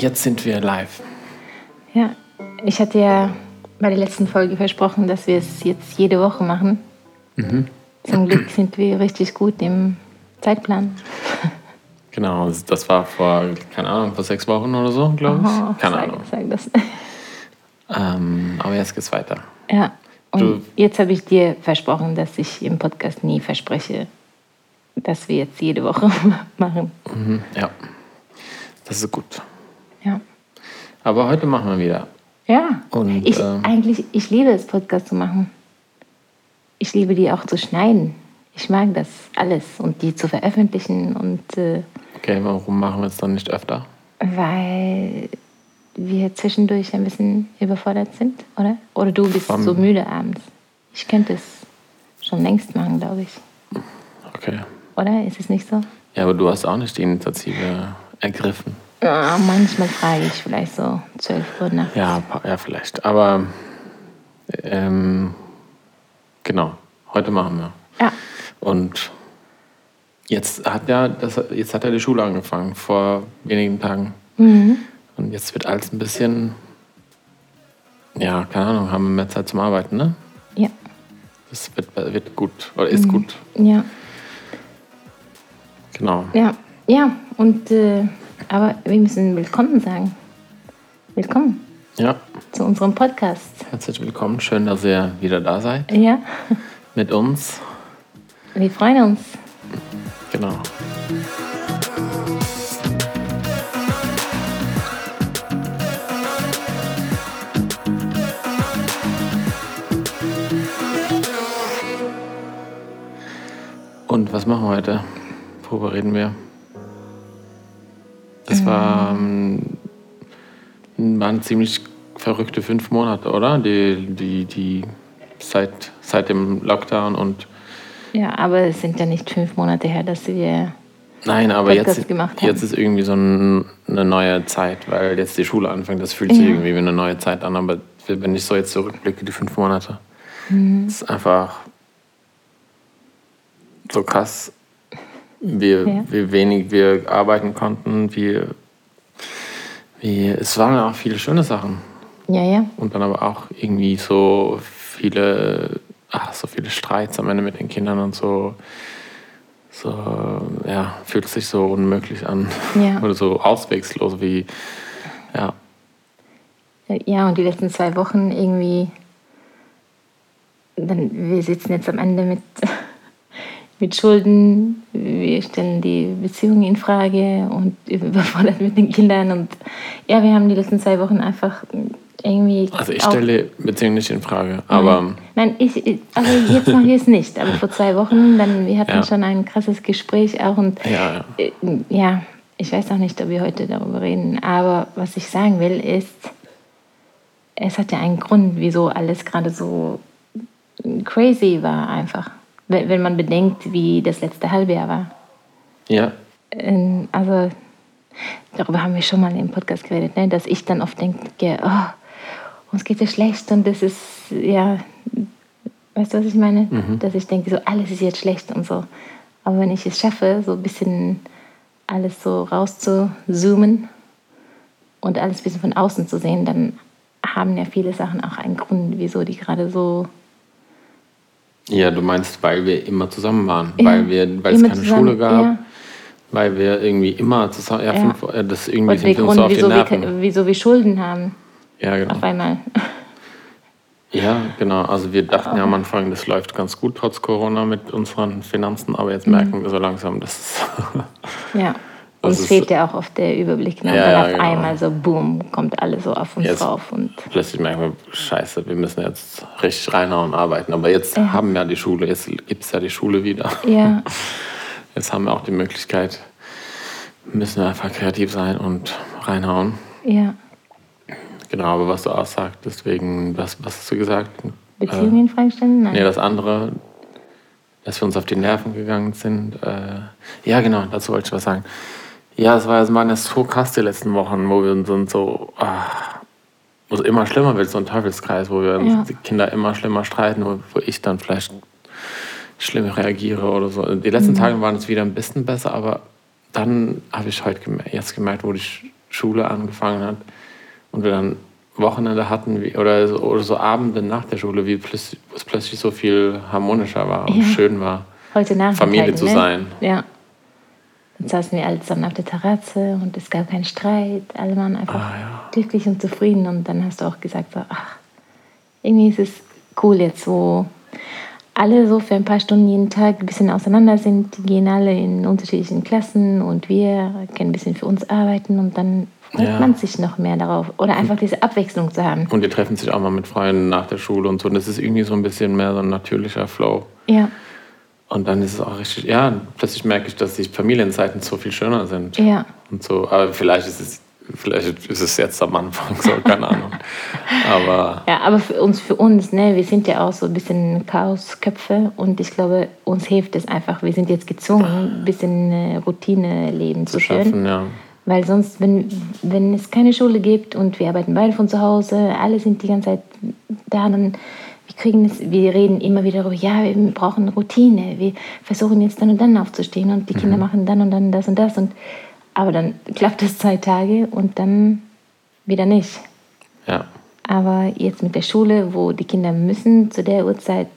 Jetzt sind wir live. Ja, ich hatte ja bei der letzten Folge versprochen, dass wir es jetzt jede Woche machen. Mhm. Zum Glück sind wir richtig gut im Zeitplan. Genau, das war vor, keine Ahnung, vor sechs Wochen oder so, glaube ich. Oh, keine sag, Ahnung. Sag das. Ähm, aber jetzt geht's weiter. Ja, und Du- jetzt habe ich dir versprochen, dass ich im Podcast nie verspreche, dass wir jetzt jede Woche machen. Mhm. Ja, das ist gut. Ja. Aber heute machen wir wieder. Ja, Und, ich, ähm, eigentlich, ich liebe es, Podcast zu machen. Ich liebe die auch zu schneiden. Ich mag das alles und die zu veröffentlichen und äh, Okay, warum machen wir es dann nicht öfter? weil wir zwischendurch ein bisschen überfordert sind, oder? Oder du bist Vom- so müde abends. Ich könnte es schon längst machen, glaube ich. Okay. Oder? Ist es nicht so? Ja, aber du hast auch nicht die Initiative ergriffen. Ja, manchmal frage ich vielleicht so 12 Uhr nachts. Ja, ja vielleicht. Aber ähm, genau, heute machen wir. Ja. Und jetzt hat ja das, jetzt hat ja die Schule angefangen vor wenigen Tagen. Mhm. Und jetzt wird alles ein bisschen, ja, keine Ahnung, haben wir mehr Zeit zum Arbeiten, ne? Ja. Das wird, wird gut oder ist gut. Ja. Genau. Ja. Ja. Und, äh, aber wir müssen willkommen sagen. Willkommen Ja, zu unserem Podcast. herzlich willkommen. Schön, dass ihr wieder da seid Ja. mit uns. Wir freuen uns. Genau. Und was machen wir heute? Worüber reden wir? Ähm, waren ziemlich verrückte fünf Monate, oder? Die, die, die seit, seit dem Lockdown und Ja, aber es sind ja nicht fünf Monate her, dass wir. Nein, aber Podcast jetzt, gemacht haben. jetzt ist irgendwie so ein, eine neue Zeit, weil jetzt die Schule anfängt. Das fühlt sich Ja. irgendwie wie eine neue Zeit an. Aber wenn ich so jetzt zurückblicke, die fünf Monate, Mhm. ist einfach so krass, wie, Ja. wie wenig wir arbeiten konnten. Wie, wie, es waren auch viele schöne Sachen. Ja, ja. Und dann aber auch irgendwie so viele, ach, so viele Streits am Ende mit den Kindern und so. So, ja, fühlt sich so unmöglich an. Ja. Oder so auswegslos wie, ja. Ja, und die letzten zwei Wochen irgendwie. Dann, wir sitzen jetzt am Ende mit, mit Schulden, wir stellen die Beziehung in Frage und überfordert mit den Kindern. Und ja, wir haben die letzten zwei Wochen einfach irgendwie. Also ich stelle Beziehung nicht in Frage, aber Nein, ich, ich- also jetzt machen wir es nicht. Aber vor zwei Wochen, dann, wir hatten Ja. schon ein krasses Gespräch auch. Und ja, ja. äh, ja, ich weiß auch nicht, ob wir heute darüber reden. Aber was ich sagen will, ist, es hat ja einen Grund, wieso alles gerade so crazy war einfach. Wenn wenn man bedenkt, wie das letzte Halbjahr war. Ja, Ähm, Also, darüber haben wir schon mal im Podcast geredet, ne? dass ich dann oft denke, oh, uns geht es schlecht und das ist, ja, weißt du, was ich meine? Dass ich denke, so alles ist jetzt schlecht und so. Aber wenn ich es schaffe, so ein bisschen alles so rauszuzoomen und alles ein bisschen von außen zu sehen, dann haben ja viele Sachen auch einen Grund, wieso die gerade so ja, du meinst, weil wir immer zusammen waren, Ja, weil, wir, weil es keine zusammen, Schule gab, ja. weil wir irgendwie immer zusammen, ja, Ja. Fünf, äh, das irgendwie und sind wir uns so auf wieso wir, Nerven. wieso wir Schulden haben Ja, genau. auf einmal. Ja, genau. Also wir dachten ja am Anfang, das läuft ganz gut trotz Corona mit unseren Finanzen, aber Mhm. jetzt merken wir so langsam, dass es Ja. Uns ist- fehlt ja auch oft der Überblick. Ne? Ja, dann ja, auf genau. einmal so, boom, kommt alles so auf uns Jetzt- drauf. Und plötzlich merken wir, scheiße, wir müssen jetzt richtig reinhauen und arbeiten. Aber jetzt Ja. haben wir ja die Schule, jetzt gibt es ja die Schule wieder. ja, Jetzt haben wir auch die Möglichkeit, müssen wir einfach kreativ sein und reinhauen. ja. Genau, aber was du auch sagst, deswegen, was, was hast du gesagt? Beziehungen in Frage stellen? Nein. Nee, das andere, dass wir uns auf die Nerven gegangen sind. Äh, ja, genau, dazu wollte ich was sagen. Ja, es war, es waren ja so krass die letzten Wochen, wo wir uns so, ah, wo es immer schlimmer wird, so ein Teufelskreis, wo wir Ja. die Kinder immer schlimmer streiten, wo, wo ich dann vielleicht schlimm reagiere oder so. Die letzten Tage waren es wieder ein bisschen besser, aber dann habe ich heute gemerkt, jetzt gemerkt, wo ich Schule angefangen hat und wir dann Wochenende hatten wie, oder, so, oder so Abende nach der Schule, wie es plötzlich so viel harmonischer war und Ja. schön war. Familie zu ne? sein. Ja. Dann saßen wir alle zusammen auf der Terrasse und es gab keinen Streit. Alle waren einfach Ah, ja. glücklich und zufrieden. Und dann hast du auch gesagt, so, ach, irgendwie ist es cool jetzt, wo alle so für ein paar Stunden jeden Tag ein bisschen auseinander sind. Die gehen alle in unterschiedlichen Klassen und wir können ein bisschen für uns arbeiten und dann freut Ja. man sich noch mehr darauf. Oder einfach diese Abwechslung zu haben. Und die treffen sich auch mal mit Freunden nach der Schule und so. Und das ist irgendwie so ein bisschen mehr so ein natürlicher Flow. Ja, Und dann ist es auch richtig, ja, plötzlich merke ich, dass die Familienzeiten so viel schöner sind. ja. Und so, aber vielleicht ist es, vielleicht ist es jetzt am Anfang so, keine Ahnung. Aber Ja, aber für uns, für uns, ne, wir sind ja auch so ein bisschen Chaosköpfe und ich glaube, uns hilft es einfach. Wir sind jetzt gezwungen, ein bisschen Routine-Leben zu, zu führen. schaffen, ja. Weil sonst, wenn, wenn es keine Schule gibt und wir arbeiten beide von zu Hause, alle sind die ganze Zeit da, dann kriegen es, wir reden immer wieder darüber, ja, wir brauchen Routine, wir versuchen jetzt dann und dann aufzustehen und die Kinder machen dann und dann das und das und aber dann klappt es zwei Tage und dann wieder nicht. Ja, Aber jetzt mit der Schule, wo die Kinder müssen zu der Uhrzeit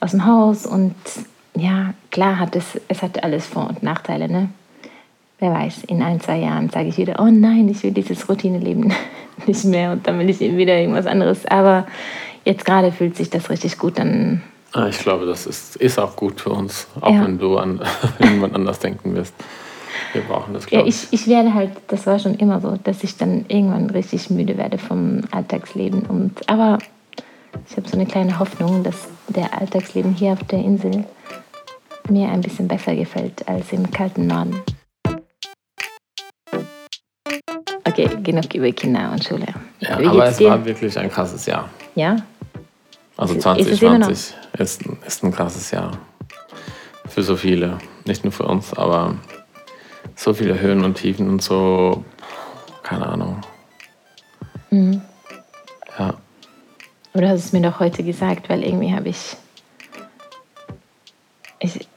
aus dem Haus und ja, klar hat es, es hat alles Vor- und Nachteile, ne? Wer weiß, in ein, zwei Jahren sage ich wieder, oh nein, ich will dieses Routineleben nicht mehr und dann will ich wieder irgendwas anderes. Aber jetzt gerade fühlt sich das richtig gut an. Ah, ich glaube, das ist, ist auch gut für uns, auch Ja. wenn du an jemand anders denken wirst. Wir brauchen das, Ja, glaube ich. ich, ich werde halt, das war schon immer so, dass ich dann irgendwann richtig müde werde vom Alltagsleben. Und, aber ich habe so eine kleine Hoffnung, dass der Alltagsleben hier auf der Insel mir ein bisschen besser gefällt als im kalten Norden. Okay, genug über Kinder und Schule. Ja, aber es war wirklich ein krasses Jahr. Ja? Also Ist es- ist es immer noch? 2020 ist, ein- ist ein krasses Jahr. Für so viele. Nicht nur für uns, aber so viele Höhen und Tiefen und so, keine Ahnung. Mhm. Ja, Aber du hast es mir doch heute gesagt, weil irgendwie habe ich. Ich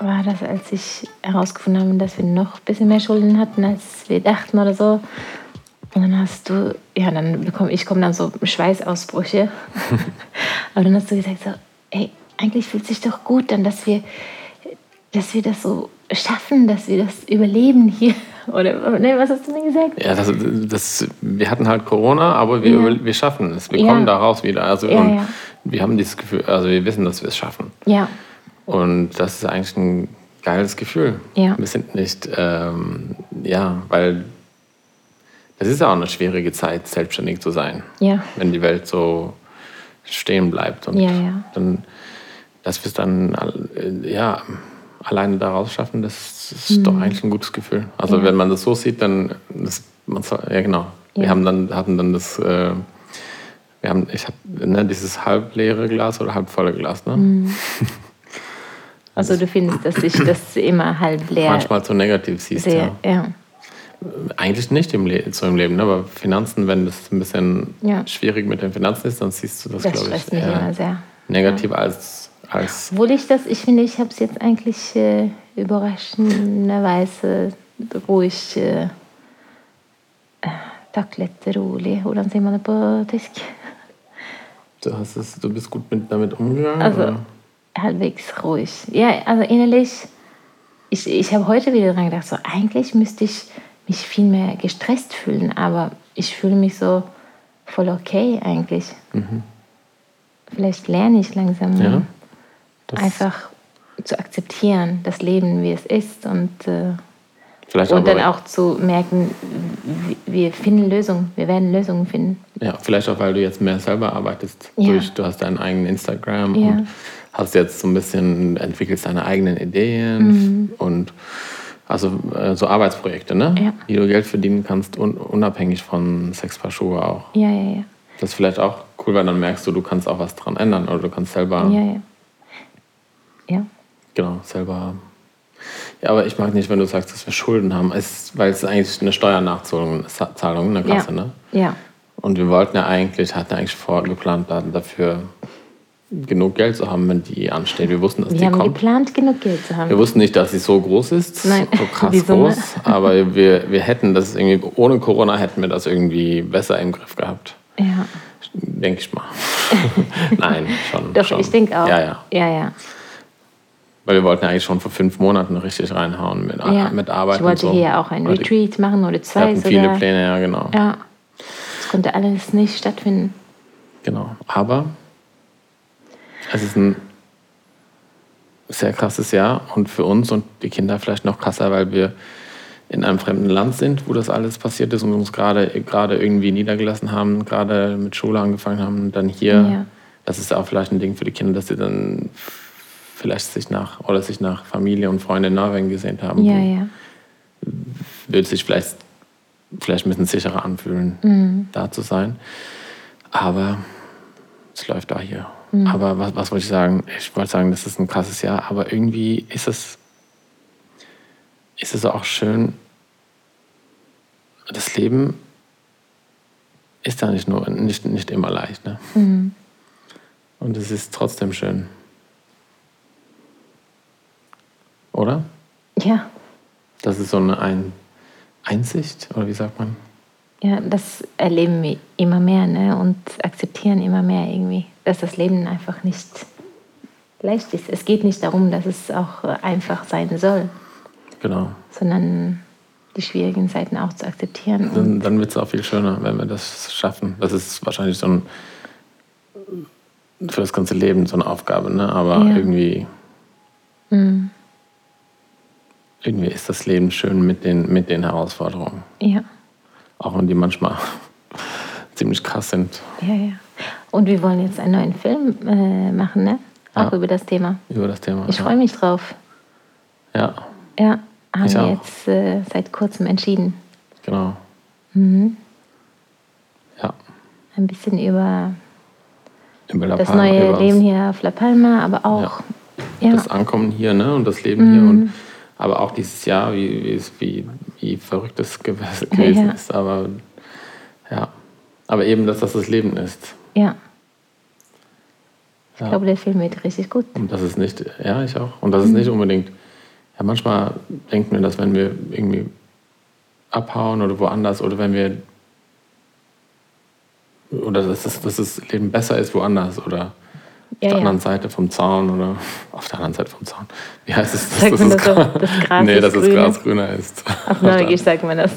war das, als ich herausgefunden habe, dass wir noch ein bisschen mehr Schulden hatten, als wir dachten oder so. Und dann hast du, ja, dann bekomme ich komme dann so Schweißausbrüche. Aber dann hast du gesagt so, ey, eigentlich fühlt sich doch gut an, dass wir, dass wir das so schaffen, dass wir das überleben hier. Oder ne, was hast du mir gesagt? ja das, das, wir hatten halt Corona, aber wir, Ja. wir schaffen es. Wir Ja. kommen da raus wieder. Also, Ja, und ja. Wir haben dieses Gefühl, also wir wissen, dass wir es schaffen. Ja, Und das ist eigentlich ein geiles Gefühl. Ja. Wir sind nicht, ähm, ja, weil es ist ja auch eine schwierige Zeit, selbstständig zu sein, ja, wenn die Welt so stehen bleibt. Und Ja, ja. dann, dass wir es dann, äh, ja, alleine daraus schaffen, das ist doch eigentlich ein gutes Gefühl. Also Mhm. Ja. wenn man das so sieht, dann, das, man, ja genau, wir haben dann, hatten dann das, äh, wir haben, ich habe ne, dieses halb leere Glas oder halb volle Glas, ne? Mhm. also du findest, dass ich das immer halb leer manchmal so negativ siehst. sehe. Ja. Ja. Eigentlich nicht im Le so im Leben, ne? aber Finanzen, wenn das ein bisschen Ja. schwierig mit den Finanzen ist, dann siehst du das, Das glaube ich, mich eher immer sehr. negativ als, als Obwohl ich das, ich finde, ich habe es jetzt eigentlich äh, überraschenderweise ruhig äh, litt rolig. Hvordan sier man det på tysk? du, hast es, du bist gut mit, damit umgegangen. Also oder? halbwegs ruhig. Ja, also innerlich, ich, ich habe heute wieder dran gedacht, so eigentlich müsste ich mich viel mehr gestresst fühlen, aber ich fühle mich so voll okay eigentlich. Vielleicht lerne ich langsam Mhm. Ja, einfach zu akzeptieren, das Leben, wie es ist und, äh, und dann auch zu merken, wir finden Lösungen, wir werden Lösungen finden. Ja, vielleicht auch, weil du jetzt mehr selber arbeitest. Ja. Durch, du hast deinen eigenen Instagram Ja. und hast jetzt so ein bisschen, entwickelst deine eigenen Ideen Mhm. und also äh, so Arbeitsprojekte, ne? Ja. Die du Geld verdienen kannst, un unabhängig von Sechs Paar Schuhe auch. Ja, ja, ja. Das ist vielleicht auch cool, weil dann merkst du, du kannst auch was dran ändern oder du kannst selber, Ja, ja. Ja, genau, selber. Ja, aber ich mag nicht, wenn du sagst, dass wir Schulden haben, es, weil es ist eigentlich eine Steuernachzahlung, Zahlung, eine Kasse, ja. ne? ja. Und wir wollten ja eigentlich, hatten eigentlich vorgeplant, dafür genug Geld zu haben, wenn die ansteht. Wir wussten, dass Wir die haben kommt. geplant, genug Geld zu haben. Wir wussten nicht, dass sie so groß ist, Nein, so krass groß, aber wir, wir hätten das irgendwie, ohne Corona hätten wir das irgendwie besser im Griff gehabt. Ja, Denke ich mal. Nein, schon. doch, schon. ich denke auch. Ja, ja. ja, ja. Weil wir wollten ja eigentlich schon vor fünf Monaten richtig reinhauen mit, ja. mit Arbeit ich wollte so. hier auch ein Retreat machen oder Wir zwei hatten viele sogar. Pläne, ja, genau. Ja, es konnte alles nicht stattfinden. Genau. Aber es ist ein sehr krasses Jahr und für uns und die Kinder vielleicht noch krasser, weil wir in einem fremden Land sind, wo das alles passiert ist und uns gerade gerade irgendwie niedergelassen haben, gerade mit Schule angefangen haben und dann hier. Ja. Das ist auch vielleicht ein Ding für die Kinder, dass sie dann vielleicht sich nach oder sich nach Familie und Freunde in Norwegen gesehen haben. Ja, ja. wird sich vielleicht, vielleicht ein bisschen sicherer anfühlen, Mhm. da zu sein. Aber es läuft da hier. Mhm. Aber was, was wollte ich sagen? Ich wollte sagen, das ist ein krasses Jahr, aber irgendwie ist es, ist es auch schön, das Leben ist ja nicht, nur, nicht, nicht immer leicht. Ne? Mhm. Und es ist trotzdem schön. Oder? Ja, Das ist so eine Ein Einsicht, oder wie sagt man? Ja, das erleben wir immer mehr ne? und akzeptieren immer mehr irgendwie, dass das Leben einfach nicht leicht ist. Es geht nicht darum, dass es auch äh, einfach sein soll, Genau. sondern die schwierigen Seiten auch zu akzeptieren. Dann, dann wird es auch viel schöner, wenn wir das schaffen. Das ist wahrscheinlich so ein für das ganze Leben so eine Aufgabe, ne? Aber Ja. irgendwie, Mhm. irgendwie ist das Leben schön mit den, mit den Herausforderungen. ja, Auch wenn die manchmal ziemlich krass sind ja, ja. Und wir wollen jetzt einen neuen Film äh, machen, ne? Auch Ja. über das Thema. über das Thema. Ich ja. freue mich drauf. Ja, Ja, haben Ich wir auch. jetzt äh, seit kurzem entschieden. genau. Mhm. Ja. Ein bisschen über Über das Palma, neue über Leben hier auf La Palma, aber auch ja. das Ankommen hier ne? und das Leben hier. Mhm. Und, aber auch dieses Jahr, wie, wie, es- wie, wie verrückt es gew- gewesen Ja. ist. Aber ja, aber eben, dass das das Leben ist. ja. Ich Ja. glaube, der Film wird richtig gut. Und das ist nicht, ja, ich auch. Und das ist nicht unbedingt, ja, manchmal denken wir, dass wenn wir irgendwie abhauen oder woanders oder wenn wir, oder dass das, dass das Leben besser ist woanders oder auf Ja, der ja. anderen Seite vom Zaun oder auf der anderen Seite vom Zaun. Wie heißt es? Sagt das so? Gras- Das Gras nee, dass das? Gras grüner ist. Auf Norwegisch sagt man das.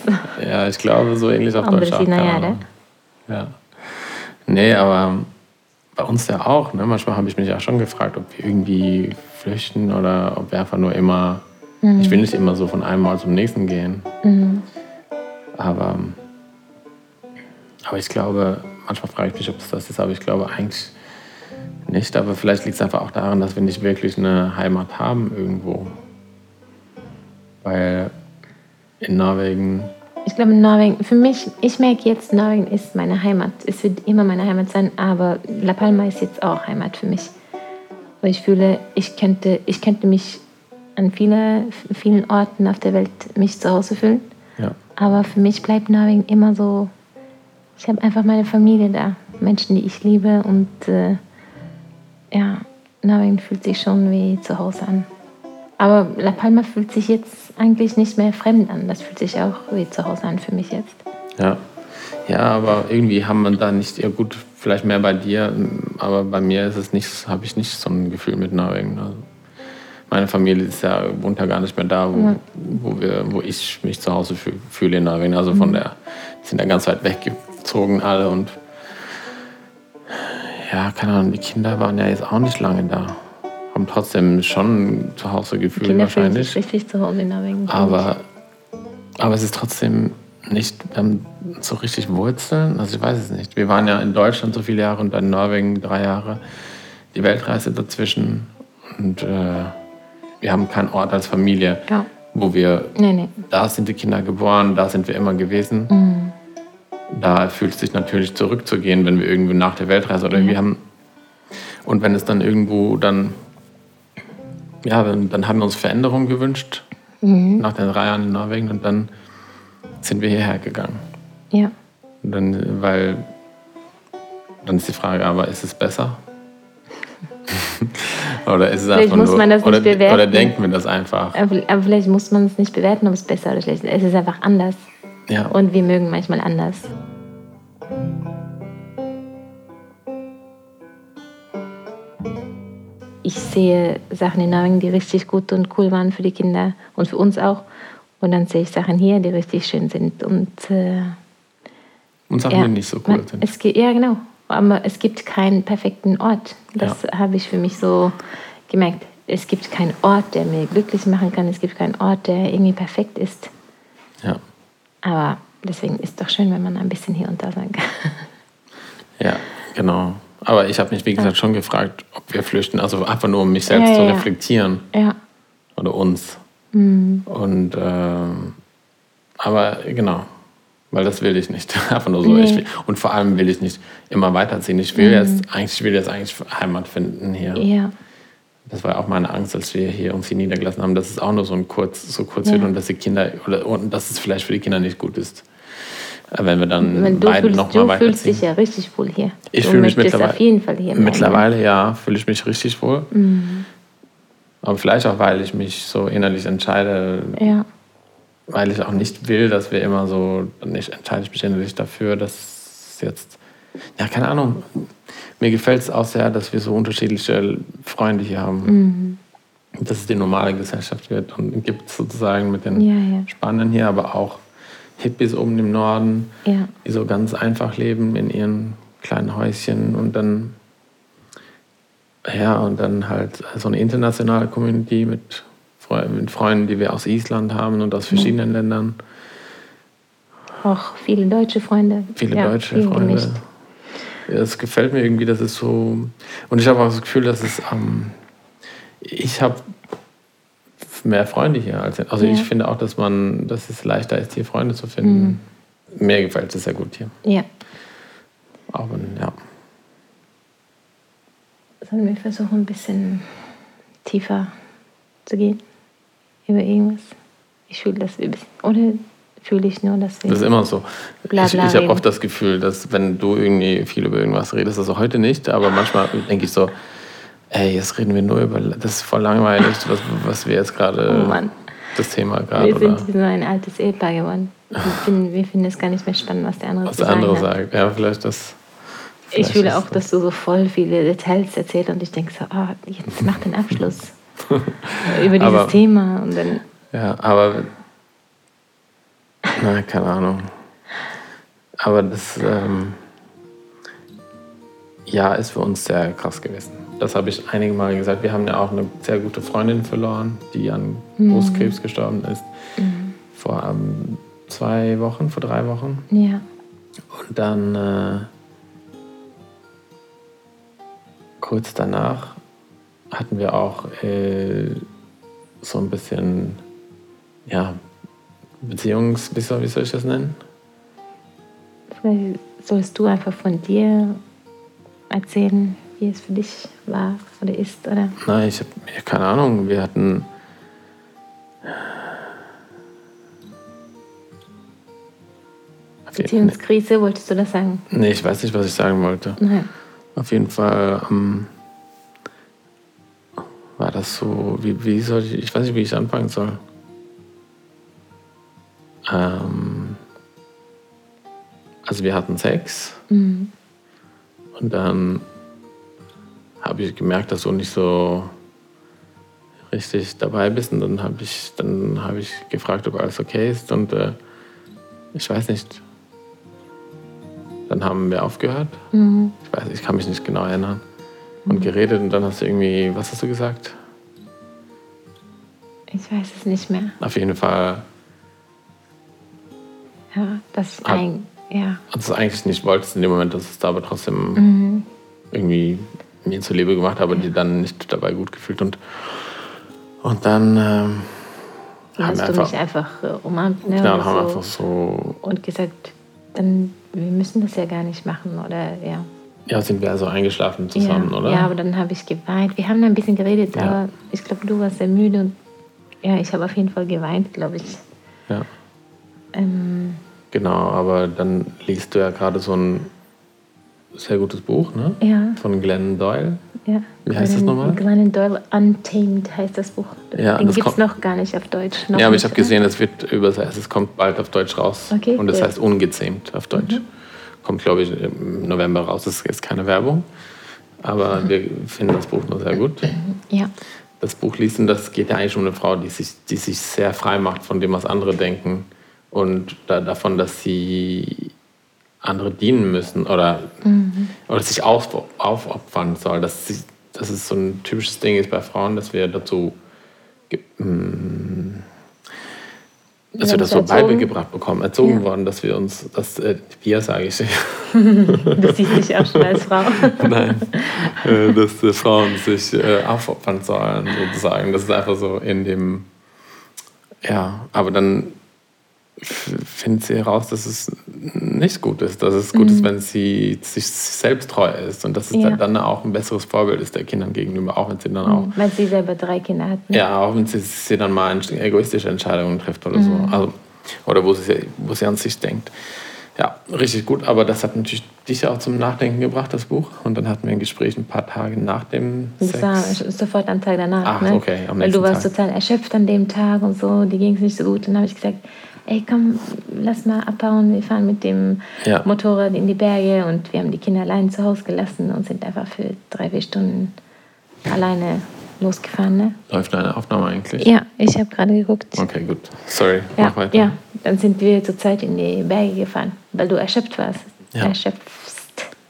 Ja, ich glaube so ähnlich auf Deutsch. auch, ja, Ahnung. Ja. Nee, aber bei uns ja auch. Ne? Manchmal habe ich mich ja schon gefragt, ob wir irgendwie flüchten oder ob wir einfach nur immer. Ich will nicht immer so von einem Mal zum nächsten gehen. Mhm. Aber, aber ich glaube, manchmal frage ich mich, ob es das ist, aber ich glaube eigentlich nicht. Aber vielleicht liegt es einfach auch daran, dass wir nicht wirklich eine Heimat haben irgendwo. Weil in Norwegen Ich glaube, Norwegen, für mich, ich merke jetzt, Norwegen ist meine Heimat. Es wird immer meine Heimat sein, aber La Palma ist jetzt auch Heimat für mich. Weil ich fühle, ich könnte, ich könnte mich an viele, vielen Orten auf der Welt mich zu Hause fühlen. ja, Aber für mich bleibt Norwegen immer so, ich habe einfach meine Familie da, Menschen, die ich liebe und äh, ja, Norwegen fühlt sich schon wie zu Hause an. Aber La Palma fühlt sich jetzt eigentlich nicht mehr fremd an. Das fühlt sich auch wie zu Hause an für mich jetzt. Ja. Ja, aber irgendwie haben wir da nicht, ja gut, vielleicht mehr bei dir, aber bei mir ist es nicht, habe ich nicht so ein Gefühl mit Norwegen. Also meine Familie ist ja, wohnt ja gar nicht mehr da, wo, Ja. wo, wir, wo ich mich zu Hause fühl- fühle in Norwegen. Also von der, die sind ja ganz weit weggezogen alle und ja, keine Ahnung, die Kinder waren ja jetzt auch nicht lange da. Haben trotzdem schon zu Hause gefühlt Kinder fühlen sich wahrscheinlich. richtig zu Hause in finde Aber, aber es ist trotzdem nicht ähm, so richtig Wurzeln. Also ich weiß es nicht. Wir waren ja in Deutschland so viele Jahre und dann in Norwegen drei Jahre. Die Weltreise dazwischen. Und äh, wir haben keinen Ort als Familie. Ja. wo wir, Nee, nee. da sind die Kinder geboren, da sind wir immer gewesen. Mhm. Da fühlt es sich natürlich zurückzugehen, wenn wir irgendwie nach der Weltreise oder irgendwie haben. Und wenn es dann irgendwo dann, ja, dann, dann haben wir uns Veränderungen gewünscht Mhm. nach den drei Jahren in Norwegen und dann sind wir hierher gegangen. Ja. Und dann, weil dann ist die Frage, aber ist es besser? oder ist es Vielleicht einfach muss nur, man das nicht oder, bewerten. oder denkt man das einfach? Aber aber vielleicht muss man es nicht bewerten, ob es besser oder schlecht ist. Es ist einfach anders. Ja. Und wir mögen manchmal anders. Ich sehe Sachen in Norwegen, die richtig gut und cool waren für die Kinder und für uns auch. Und dann sehe ich Sachen hier, die richtig schön sind. Und äh, Und Sachen, ja, die nicht so cool man, sind. Es, gibt- ja, genau. Aber es gibt keinen perfekten Ort. Das habe ich für mich so gemerkt. Es gibt keinen Ort, der mir glücklich machen kann. Es gibt keinen Ort, der irgendwie perfekt ist. Ja. Aber deswegen ist es doch schön, wenn man ein bisschen hier und da sein kann. ja, genau. Aber ich habe mich, wie gesagt, schon gefragt, ob wir flüchten. Also einfach nur, um mich selbst Ja, zu ja, reflektieren. Ja, Oder uns. Mhm. Und, ähm, aber genau. Weil das will ich nicht. Einfach nur so. Nee. Ich will, und vor allem will ich nicht immer weiterziehen. Ich will jetzt eigentlich, ich will jetzt eigentlich Heimat finden hier. Mhm. ja, Das war auch meine Angst, als wir hier uns hier niedergelassen haben, dass es auch nur so ein kurz, so kurz Ja. wird und dass die Kinder oder und dass es vielleicht für die Kinder nicht gut ist. Äh, Wenn wir dann Wenn du beide fühlst, noch du mal fühlst weiterziehen. dich ja richtig wohl hier. Ich du fühle mich mittlerweile- auf jeden Fall hier. Mittlerweile ja, fühle ich mich richtig wohl. Mhm. Aber vielleicht auch, weil ich mich so innerlich entscheide, Ja, weil ich auch nicht will, dass wir immer so, ich entscheide ich mich innerlich dafür, dass jetzt, ja, keine Ahnung, mir gefällt es auch sehr, dass wir so unterschiedliche Freunde hier haben. Mhm. Dass es die normale Gesellschaft wird und gibt sozusagen mit den Ja, ja. Spaniern hier, aber auch Hippies oben im Norden, ja, die so ganz einfach leben in ihren kleinen Häuschen und dann ja und dann halt so eine internationale Community mit, Freu mit Freunden, die wir aus Island haben und aus verschiedenen Ländern. auch viele deutsche Freunde. Viele ja, deutsche Freunde. gemischt. Es gefällt mir irgendwie, dass es so und ich habe auch das Gefühl, dass es ähm, ich habe mehr Freunde hier als also Ja. ich finde auch, dass man dass es leichter ist, hier Freunde zu finden. Mhm. Mir gefällt es sehr gut hier. Ja, Auch wenn, ja. sollen wir versuchen, ein bisschen tiefer zu gehen über irgendwas? Ich fühle, dass wir ein bisschen, oder fühle ich nur, dass Das ist immer so. Bla, ich bla ich habe reden. oft das Gefühl, dass wenn du irgendwie viel über irgendwas redest, also heute nicht, aber manchmal denke ich so, ey, jetzt reden wir nur über, das ist voll langweilig, was, was wir jetzt gerade, Oh das Thema gerade, wir oder sind so ein altes Ehepaar geworden. Wir finden, wir finden es gar nicht mehr spannend, was der andere was zu der andere sagen hat. sagt. Ja, vielleicht das. Ich vielleicht fühle ist auch, dass du so voll viele Details erzählst und ich denke so, ah, jetzt mach den Abschluss über dieses Aber- Thema und dann Ja, aber. Na, keine Ahnung. Aber das. Ähm, ja, ist für uns sehr krass gewesen. Das habe ich einige Mal gesagt. Wir haben ja auch eine sehr gute Freundin verloren, die an Brustkrebs gestorben ist. Vor ähm, zwei Wochen, vor drei Wochen. ja, Und dann äh, kurz danach hatten wir auch äh, so ein bisschen, ja, Beziehungs, wie soll, wie soll ich das nennen? vielleicht sollst du einfach von dir erzählen, wie es für dich war oder ist, oder? Nein, ich habe keine Ahnung. Wir hatten. Beziehungskrise, wolltest du das sagen? Nee, ich weiß nicht, was ich sagen wollte. Nein. Auf jeden Fall ähm, war das so, wie, wie soll ich, ich weiß nicht, wie ich anfangen soll. Ähm, also wir hatten Sex Mhm. und dann habe ich gemerkt, dass du nicht so richtig dabei bist und dann habe ich, dann habe ich gefragt, ob alles okay ist und äh, ich weiß nicht. Dann haben wir aufgehört. Mhm. Ich weiß, ich kann mich nicht genau erinnern. Und geredet und dann hast du irgendwie, was hast du gesagt? Ich weiß es nicht mehr. Auf jeden Fall, Ja, das Ah. ein, ja. als du es eigentlich nicht wolltest in dem Moment, dass es da aber trotzdem Mhm. irgendwie mir zuliebe gemacht habe, die dann nicht dabei gut gefühlt und und dann ähm, haben Hast wir du einfach, mich einfach äh, umarmt ne, ja, oder haben so, einfach so, und gesagt, dann wir müssen das ja gar nicht machen oder ja. ja, sind wir also eingeschlafen zusammen, ja, oder? Ja, aber dann habe ich geweint. Wir haben ein bisschen geredet, Ja. aber ich glaube, du warst sehr müde und ja, ich habe auf jeden Fall geweint, glaube ich. ja. Ähm, Genau, aber dann liest du ja gerade so ein sehr gutes Buch, ne? ja, Von Glenn Doyle. Ja. Wie heißt das nochmal? Glennon Doyle Untamed heißt das Buch. Ja, Den gibt es noch gar nicht auf Deutsch. Ja, aber ich habe gesehen, es wird übersetzt. Es kommt bald auf Deutsch raus. Okay, Und das ja. Mhm. heißt ungezähmt auf Deutsch. Kommt, glaube ich, im November raus. Das ist jetzt keine Werbung. Aber Mhm. wir finden das Buch nur sehr gut. Ja. Das Buch liest und das geht ja eigentlich um eine Frau, die sich, die sich sehr frei macht von dem, was andere denken. Und da, davon, dass sie andere dienen müssen oder, oder sich auf, aufopfern soll. Dass, sie, dass es so ein typisches Ding ist bei Frauen, dass wir dazu mm, dass wir das so beigebracht bekommen, erzogen Ja. worden, dass wir uns, dass äh, wir sage ich, Du siehst dich auch schon als Frau. nein, äh, dass äh, Frauen sich äh, aufopfern sollen, sozusagen. Das ist einfach so in dem, ja, aber dann f- findet sie heraus, dass es nicht gut ist, dass es gut ist, wenn sie sich selbst treu ist und dass es Mhm. Ja. dann auch ein besseres Vorbild ist der Kindern gegenüber, auch wenn sie dann auch Weil sie selber drei Kinder hat. ne? ja, auch wenn sie, sie dann mal egoistische Entscheidungen trifft oder so. Also, oder wo sie, wo sie an sich denkt. Ja, richtig gut. Aber das hat natürlich dich auch zum Nachdenken gebracht, das Buch. Und dann hatten wir ein Gespräch ein paar Tage nach dem Das war Sex. sofort am Tag danach. Ach, ne? okay, am Weil du warst Tag. total erschöpft an dem Tag und so, dir ging es nicht so gut. Dann habe ich gesagt, ey komm, lass mal abhauen. Wir fahren mit dem Ja. Motorrad in die Berge und wir haben die Kinder allein zu Hause gelassen und sind einfach für drei, vier Stunden alleine losgefahren. Ne? Läuft eine Aufnahme eigentlich? Ja, ich habe gerade geguckt. Okay, gut. Sorry, Ja, mach weiter. ja, dann sind wir zur Zeit in die Berge gefahren, weil du erschöpft warst. Ja. Erschöpft.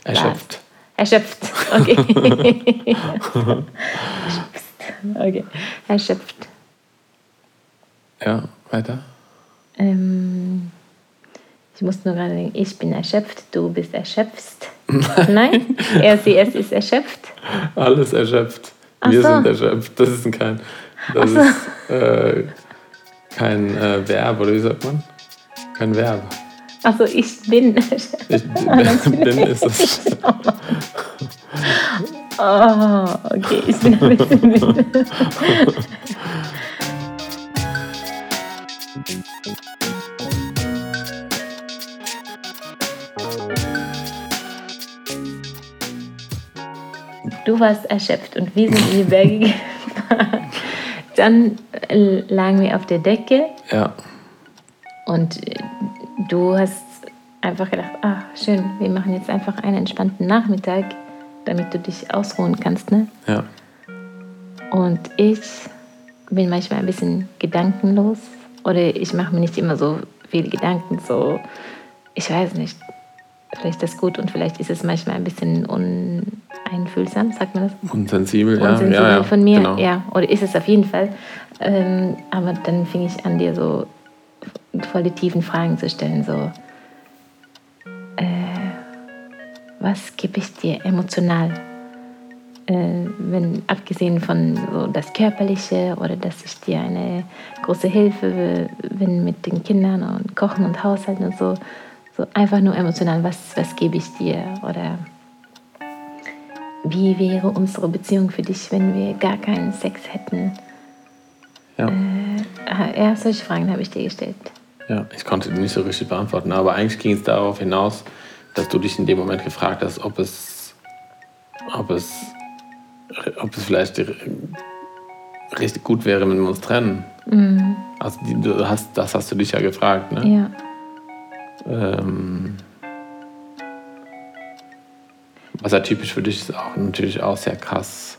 Erschöpft. warst. Erschöpft, okay. Erschöpft, okay. Erschöpft. Ja, weiter. Ähm, ich muss nur gerade denken, ich bin erschöpft, du bist erschöpft. Nein, er, sie, es ist erschöpft. Alles erschöpft. Ach Wir so. sind erschöpft. Das ist kein, das so. ist, äh, kein äh, Verb, oder wie sagt man? Kein Verb. Also ich bin erschöpft. Ich bin ist das. Oh, okay, ich bin ein bisschen müde. Du warst erschöpft und wir sind in die Berge gefahren. Dann äh, lagen wir auf der Decke Ja, und äh, du hast einfach gedacht, ach schön, wir machen jetzt einfach einen entspannten Nachmittag, damit du dich ausruhen kannst. Ne? ja. Und ich bin manchmal ein bisschen gedankenlos oder ich mache mir nicht immer so viele Gedanken, so, ich weiß nicht, vielleicht ist das gut und vielleicht ist es manchmal ein bisschen uneinfühlsam, sagt man das? Unsensibel, ja. Unsensibel ja, ja. von mir, Genau. ja, oder ist es auf jeden Fall. Ähm, aber dann fing ich an, dir so voll die tiefen Fragen zu stellen, so, äh, was gebe ich dir emotional? Äh, wenn, abgesehen von so das Körperliche oder dass ich dir eine große Hilfe bin mit den Kindern und Kochen und Haushalten und so, so einfach nur emotional, was, was gebe ich dir oder wie wäre unsere Beziehung für dich, wenn wir gar keinen Sex hätten? Ja. Ah, Ja, solche Fragen habe ich dir gestellt. ja, ich konnte die nicht so richtig beantworten, aber eigentlich ging es darauf hinaus, dass du dich in dem Moment gefragt hast, ob es, ob es, ob es vielleicht richtig gut wäre, wenn wir uns trennen. Also du hast, das hast du dich ja gefragt, ne? Ja, Ähm, was ja typisch für dich ist, auch natürlich auch sehr krass.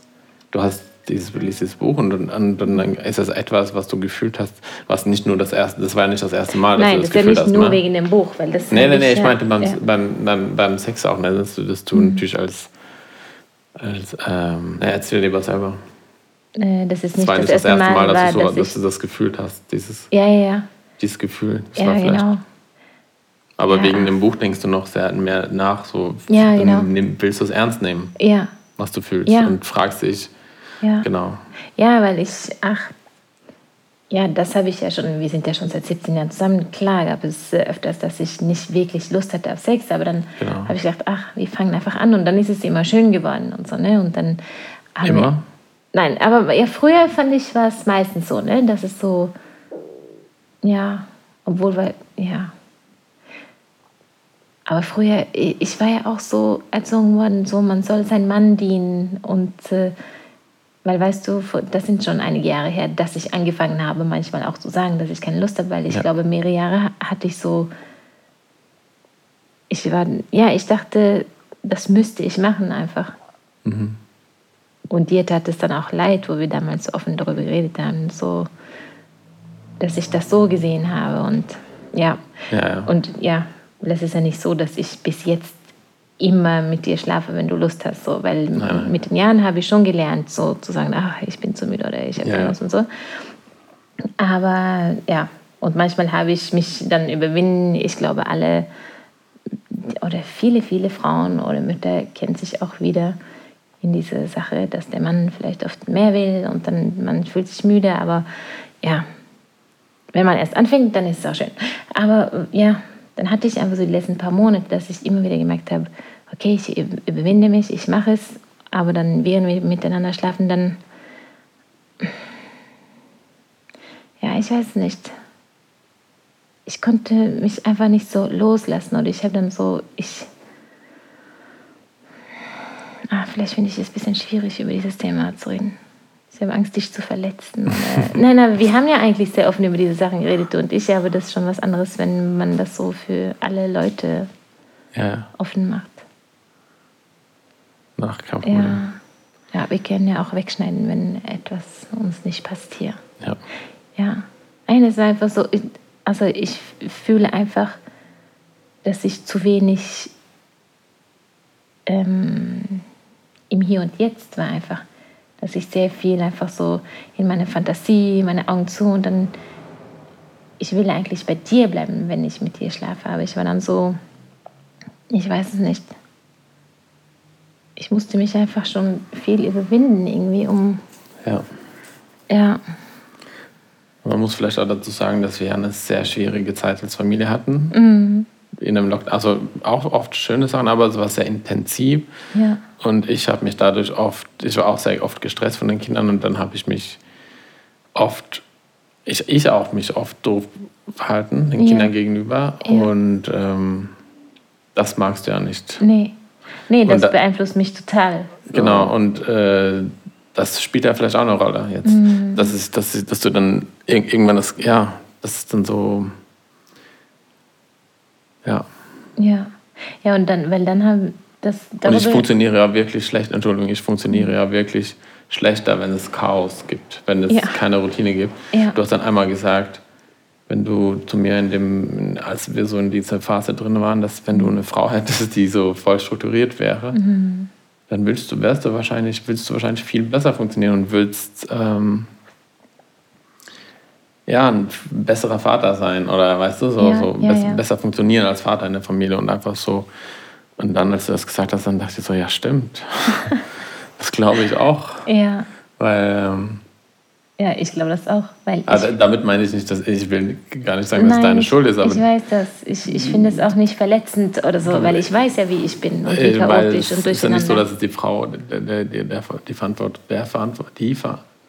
Du hast dieses, liest dieses Buch und dann, und dann ist das etwas, was du gefühlt hast, was nicht nur das erste, das war ja nicht das erste Mal, dass nein, du das das ist ja gefühlt nicht hast. nur ne? wegen dem Buch, weil das. Habe nee, nee, ich meinte beim, ja. Mhm. beim, beim, beim Sex auch, ne, dass du das tun natürlich als, als ähm, erzähl lieber selber. Äh, Das ist Das nicht war das nicht das erste Mal, Mal, dass, du, so, dass dass du das gefühlt hast, dieses, Ja, ja, ja. dieses Gefühl. Das Ja, genau. Aber Ja. wegen dem Buch denkst du noch sehr mehr nach, so Ja, genau. nimm- willst du es ernst nehmen, Ja, was du fühlst Ja. und fragst dich, ja. genau. Ja, weil ich, ach, ja, das habe ich ja schon, wir sind ja schon seit 17 Jahren zusammen. Klar gab es öfters, dass ich nicht wirklich Lust hatte auf Sex, aber dann Genau. habe ich gedacht, ach, wir fangen einfach an und dann ist es immer schön geworden und so, ne? Und dann Immer? Wir, nein, aber ja, früher fand ich, war es meistens so, ne? Das ist so, ja, obwohl wir, ja. Aber früher, ich war ja auch so erzogen worden, so man soll seinem Mann dienen und äh, weil weißt du, das sind schon einige Jahre her, dass ich angefangen habe, manchmal auch zu sagen, dass ich keine Lust habe, weil ich ja. glaube, mehrere Jahre hatte ich so, ich war, ja, ich dachte, das müsste ich machen einfach. Mhm. Und dir tat es dann auch leid, wo wir damals so offen darüber geredet haben, so, dass ich das so gesehen habe und ja, ja, ja. und ja, das ist ja nicht so, dass ich bis jetzt immer mit dir schlafe, wenn du Lust hast. So, weil Nein. mit den Jahren habe ich schon gelernt, so zu sagen, ach, ich bin zu müde oder ich habe ja. was und so. Aber ja, und manchmal habe ich mich dann überwinden. Ich glaube, alle oder viele, viele Frauen oder Mütter kennen sich auch wieder in diese Sache, dass der Mann vielleicht oft mehr will und dann man fühlt sich müde. Aber ja, wenn man erst anfängt, dann ist es auch schön. Aber ja, dann hatte ich einfach so die letzten paar Monate, dass ich immer wieder gemerkt habe, okay, ich überwinde mich, ich mache es, aber dann, während wir miteinander schlafen, dann, ja, ich weiß nicht. Ich konnte mich einfach nicht so loslassen oder ich habe dann so, ich, ah, vielleicht finde ich es ein bisschen schwierig, über dieses Thema zu reden. Ich habe Angst, dich zu verletzen. nein, nein, wir haben ja eigentlich sehr offen über diese Sachen geredet, du und ich, aber das ist schon was anderes, wenn man das so für alle Leute ja. offen macht. Ach, kein Ja. ja, wir können ja auch wegschneiden, wenn etwas uns nicht passt hier. Ja. Ja. Eines ist einfach so, also ich fühle einfach, dass ich zu wenig ähm, im Hier und Jetzt war einfach dass ich sehr viel einfach so in meine Fantasie, meine Augen zu und dann, ich will eigentlich bei dir bleiben, wenn ich mit dir schlafe. Aber ich war dann so, ich weiß es nicht. Ich musste mich einfach schon viel überwinden, irgendwie, um. Ja. Ja. Man muss vielleicht auch dazu sagen, dass wir eine sehr schwierige Zeit als Familie hatten. Mhm in einem Lockdown, also auch oft schöne Sachen, aber es war sehr intensiv. Ja. Und ich habe mich dadurch oft, ich war auch sehr oft gestresst von den Kindern und dann habe ich mich oft, ich, ich auch mich oft doof verhalten den ja. Kindern gegenüber. Ja. Und ähm, das magst du ja nicht. Nee. Nee, das da, beeinflusst mich total. So. Genau, und äh, das spielt ja vielleicht auch eine Rolle jetzt. Mhm. Das ist, dass, dass du dann irgendwann das, ja, das ist dann so ja. Ja. Ja, und dann, weil dann haben das. Und ich funktioniere ja wirklich schlecht, Entschuldigung, ich funktioniere ja wirklich schlechter, wenn es Chaos gibt, wenn es ja. keine Routine gibt. Ja. Du hast dann einmal gesagt, wenn du zu mir in dem, als wir so in dieser Phase drin waren, dass wenn du eine Frau hättest, die so voll strukturiert wäre, mhm. dann willst du, wärst du wahrscheinlich, willst du wahrscheinlich viel besser funktionieren und willst ähm, ja, ein besserer Vater sein oder weißt du, so, ja, so ja, ja. besser funktionieren als Vater in der Familie und einfach so. Und dann, als du das gesagt hast, dann dachte ich so, ja, stimmt. das glaube ich auch. Ja. Weil. Ähm, ja, ich glaube das auch. Weil also, damit meine ich nicht, dass ich will gar nicht sagen, dass es deine ich, Schuld ist. Aber ich weiß das. Ich, ich finde es auch nicht verletzend oder so, weil ich weiß ja, wie ich bin und wie chaotisch und durcheinander. Es ist ja nicht so, dass es die Frau, der, der, der, die Verantwortung, der Verantwortung, die,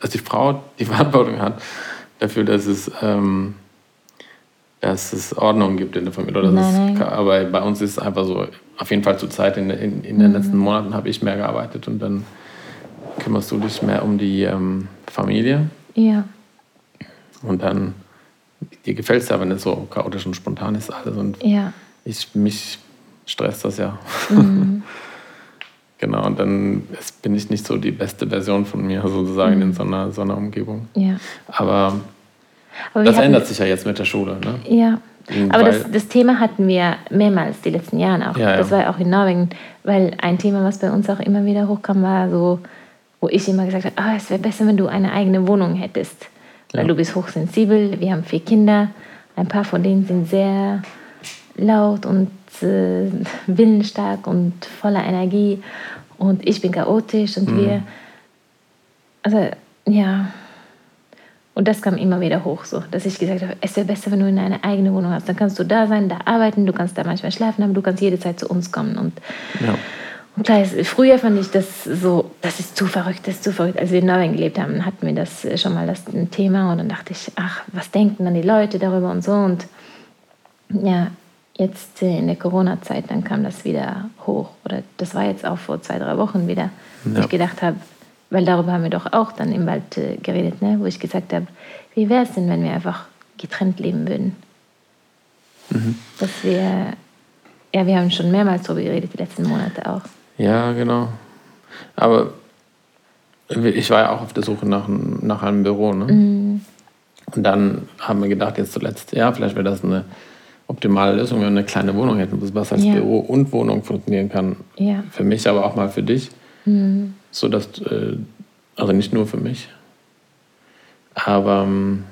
dass die Frau die Verantwortung hat, dafür, dass es, ähm, dass es Ordnung gibt in der Familie. Oder nein, nein. aber bei uns ist es einfach so, auf jeden Fall zur Zeit, in, in, in den mhm. letzten Monaten habe ich mehr gearbeitet und dann kümmerst du dich mehr um die ähm, Familie. Ja. Und dann, dir gefällt es ja, wenn es so chaotisch und spontan ist alles. Und ja. ich, mich stresst das ja. Mhm. Genau, und dann bin ich nicht so die beste Version von mir sozusagen mhm. in so einer, so einer Umgebung. Ja. Aber, Aber das ändert sich ja jetzt mit der Schule. Ne? Ja. Aber das, das, Thema hatten wir mehrmals die letzten Jahre auch. Ja, das ja. war auch in Norwegen, weil ein Thema, was bei uns auch immer wieder hochkam, war so, wo ich immer gesagt habe, oh, es wäre besser, wenn du eine eigene Wohnung hättest. Weil ja. du bist hochsensibel, wir haben vier Kinder, ein paar von denen sind sehr laut und äh, willensstark und voller Energie und ich bin chaotisch und mhm. wir, also ja. Und das kam immer wieder hoch, so, dass ich gesagt habe, es wäre besser, wenn du in eine eigene Wohnung hast. Dann kannst du da sein, da arbeiten, du kannst da manchmal schlafen, aber du kannst jede Zeit zu uns kommen. Und, ja. und klar, früher fand ich das so, das ist zu verrückt, das ist zu verrückt. Als wir in Norwegen gelebt haben, hatten wir das schon mal das Thema und dann dachte ich, ach, was denken dann die Leute darüber und so. Und ja, jetzt in der Corona-Zeit, dann kam das wieder hoch. Oder das war jetzt auch vor zwei, drei Wochen wieder, wo ich gedacht habe, weil darüber haben wir doch auch dann im Wald äh, geredet, ne? wo ich gesagt habe, wie wäre es denn, wenn wir einfach getrennt leben würden? Mhm. Dass wir, ja, wir haben schon mehrmals darüber geredet, die letzten Monate auch. Ja, genau. Aber ich war ja auch auf der Suche nach, nach einem Büro. Ne? Mhm. Und dann haben wir gedacht, jetzt zuletzt, ja, vielleicht wäre das eine optimale Lösung, wenn wir eine kleine Wohnung hätten, was als ja. Büro und Wohnung funktionieren kann. Ja. Für mich, aber auch mal für dich. Mhm. So dass, äh, also nicht nur für mich. Aber ähm,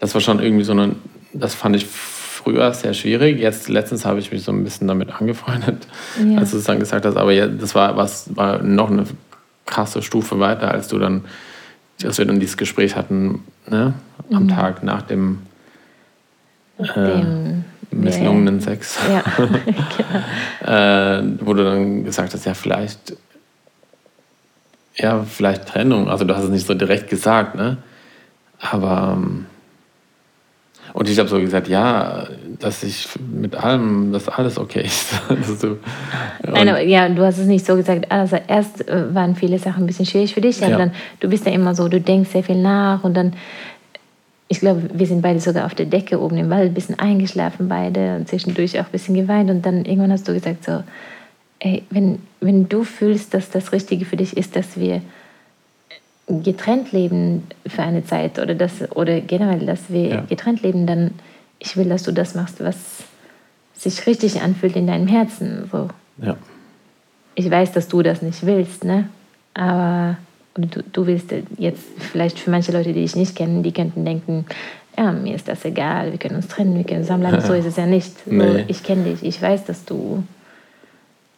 das war schon irgendwie so eine, das fand ich früher sehr schwierig. Jetzt letztens habe ich mich so ein bisschen damit angefreundet, ja. als du es dann gesagt hast. Aber ja, das war, was, war noch eine krasse Stufe weiter, als du dann, als wir dann dieses Gespräch hatten, ne? am mhm. Tag nach dem, äh, misslungenen Sex. Ja, genau. äh, wo du dann gesagt hast, ja, vielleicht, ja, vielleicht Trennung. Also du hast es nicht so direkt gesagt, ne? Aber ähm, und ich habe so gesagt, ja, dass ich mit allem, dass alles okay ist. du, Nein, ja, du hast es nicht so gesagt. Also erst äh, waren viele Sachen ein bisschen schwierig für dich, aber ja. dann, du bist ja immer so, du denkst sehr viel nach und dann, ich glaube, wir sind beide sogar auf der Decke oben im Wald, ein bisschen eingeschlafen beide und zwischendurch auch ein bisschen geweint und dann irgendwann hast du gesagt so, ey, wenn, wenn du fühlst, dass das Richtige für dich ist, dass wir getrennt leben für eine Zeit oder, das, oder generell, dass wir ja. getrennt leben, dann ich will, dass du das machst, was sich richtig anfühlt in deinem Herzen. So. Ja. Ich weiß, dass du das nicht willst, ne? aber du, du willst jetzt vielleicht für manche Leute, die ich nicht kenne, die könnten denken, ja, mir ist das egal, wir können uns trennen, wir können zusammenbleiben. so ist es ja nicht. So, nee. Ich kenne dich, ich weiß, dass du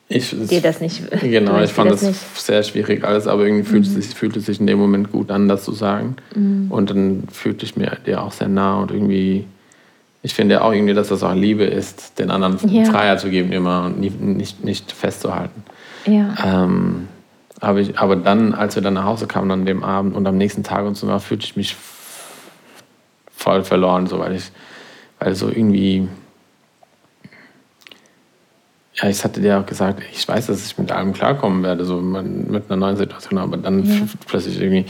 ich, dir das nicht. Genau, ich fand das, das sehr schwierig alles, aber irgendwie fühlte, mhm. es sich, fühlte es sich in dem Moment gut an, das zu sagen. Mhm. Und dann fühlte ich mir dir auch sehr nah und irgendwie, ich finde auch irgendwie, dass das auch Liebe ist, den anderen ja. Freiheit zu geben immer und nicht, nicht, nicht festzuhalten. Ja. Ähm, aber, ich, aber dann, als wir dann nach Hause kamen an dem Abend und am nächsten Tag und so war, fühlte ich mich voll verloren, so, weil ich, weil so irgendwie ja, ich hatte dir auch gesagt, ich weiß, dass ich mit allem klarkommen werde, so mit einer neuen Situation, aber dann ja. plötzlich irgendwie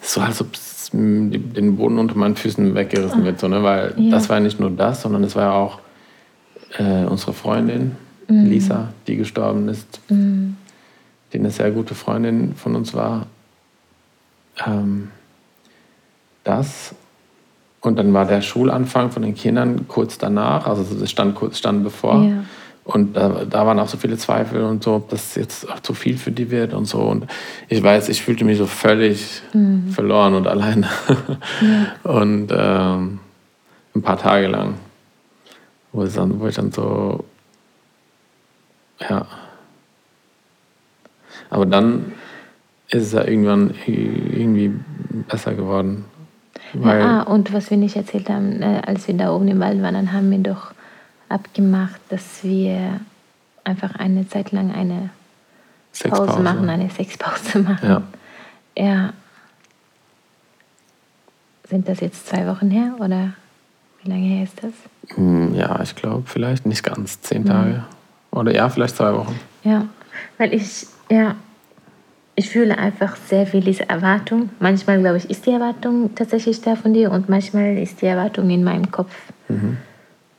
so, als ob den Boden unter meinen Füßen weggerissen Ach. wird, so, ne? weil ja. das war ja nicht nur das, sondern es war ja auch äh, unsere Freundin, mhm. Lisa, die gestorben ist, mhm. Die eine sehr gute Freundin von uns war. Ähm, das und dann war der Schulanfang von den Kindern kurz danach, also das stand, stand bevor. Ja. Und da, da, waren auch so viele Zweifel und so, ob das jetzt auch zu viel für die wird und so. Und ich weiß, ich fühlte mich so völlig mhm. verloren und alleine. Ja. Und ähm, ein paar Tage lang, wo, dann, wo ich dann so, ja. Aber dann ist es ja irgendwann irgendwie besser geworden. ja, ah, und was wir nicht erzählt haben, äh, als wir da oben im Wald waren, dann haben wir doch abgemacht, dass wir einfach eine Zeit lang eine Pause machen, eine Sexpause machen. Ja. ja. Sind das jetzt zwei Wochen her oder wie lange her ist das? Hm, ja, ich glaube vielleicht nicht ganz zehn mhm. Tage. Oder ja, vielleicht zwei Wochen. Ja, weil ich, ja, ich fühle einfach sehr viel diese Erwartung. Manchmal, glaube ich, ist die Erwartung tatsächlich da von dir und manchmal ist die Erwartung in meinem Kopf. Mhm.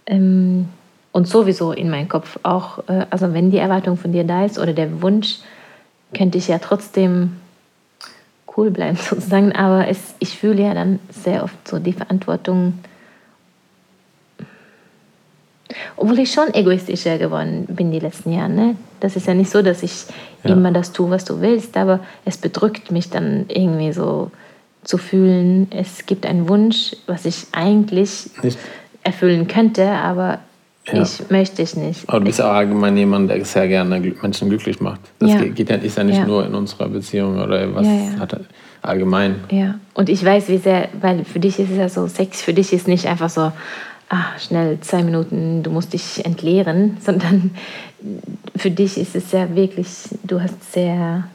Ähm, und sowieso in meinem Kopf auch, äh, also wenn die Erwartung von dir da ist oder der Wunsch, könnte ich ja trotzdem cool bleiben sozusagen, aber es, ich fühle ja dann sehr oft so die Verantwortung, obwohl ich schon egoistischer geworden bin die letzten Jahre. Ne? Das ist ja nicht so, dass ich ja. immer das tue, was du willst, aber es bedrückt mich dann irgendwie so zu fühlen, es gibt einen Wunsch, was ich eigentlich nicht. erfüllen könnte, aber ja. Ich möchte es nicht. Aber du bist ja allgemein jemand, der sehr gerne Menschen glücklich macht. Das ja. geht ja, ist ja nicht ja. nur in unserer Beziehung oder was hat allgemein. Ja, und ich weiß, wie sehr, weil für dich ist es ja so, Sex für dich ist nicht einfach so, ah, schnell zwei Minuten, du musst dich entleeren, sondern für dich ist es ja wirklich, du hast sehr,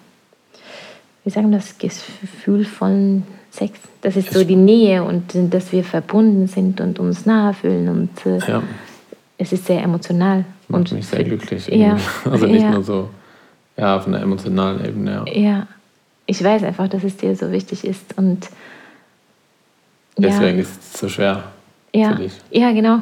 wie sagen wir das, Gefühl von Sex. Das ist so die Nähe und dass wir verbunden sind und uns nahe fühlen und äh, ja es ist sehr emotional. Macht und mich sehr glücklich. Ja. Also nicht Ja. nur so, ja, auf einer emotionalen Ebene. Ja. Ja, ich weiß einfach, dass es dir so wichtig ist. Und Deswegen ist es so schwer ja, für dich. ja, genau.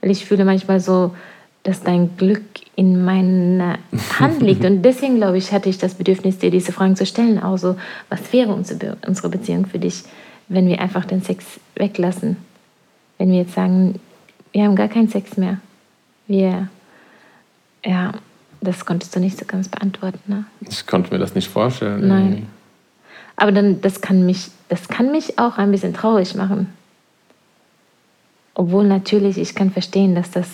Weil ich fühle manchmal so, dass dein Glück in meiner Hand liegt. Und deswegen, glaube ich, hatte ich das Bedürfnis, dir diese Fragen zu stellen. Auch so, was wäre unsere, Be- unsere Beziehung für dich, wenn wir einfach den Sex weglassen? Wenn wir jetzt sagen, wir haben gar keinen Sex mehr. Wir, ja, das konntest du nicht so ganz beantworten. Ne? Ich konnte mir das nicht vorstellen. Nein. irgendwie. Aber dann, das kann mich, das kann mich auch ein bisschen traurig machen. Obwohl natürlich, ich kann verstehen, dass das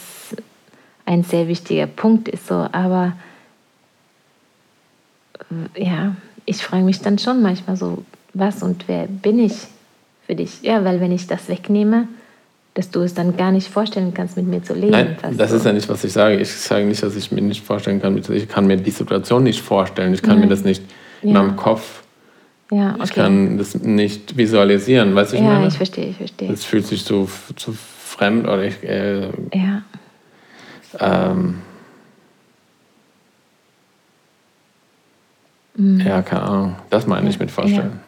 ein sehr wichtiger Punkt ist, so, aber ja, ich frage mich dann schon manchmal so, was und wer bin ich für dich? Ja, weil wenn ich das wegnehme, dass du es dann gar nicht vorstellen kannst, mit mir zu leben. Nein, das so. ist ja nicht, was ich sage. Ich sage nicht, dass ich mir nicht vorstellen kann. Ich kann mir die Situation nicht vorstellen. Ich kann mir das nicht in Ja. meinem Kopf, ja, okay. ich kann das nicht visualisieren. Weißt du, ich ja, meine? ich verstehe, ich verstehe. Es fühlt sich so f- zu fremd oder ich, äh, Ja, ähm, Mhm. ja, keine Ahnung. Das meine ich mit vorstellen.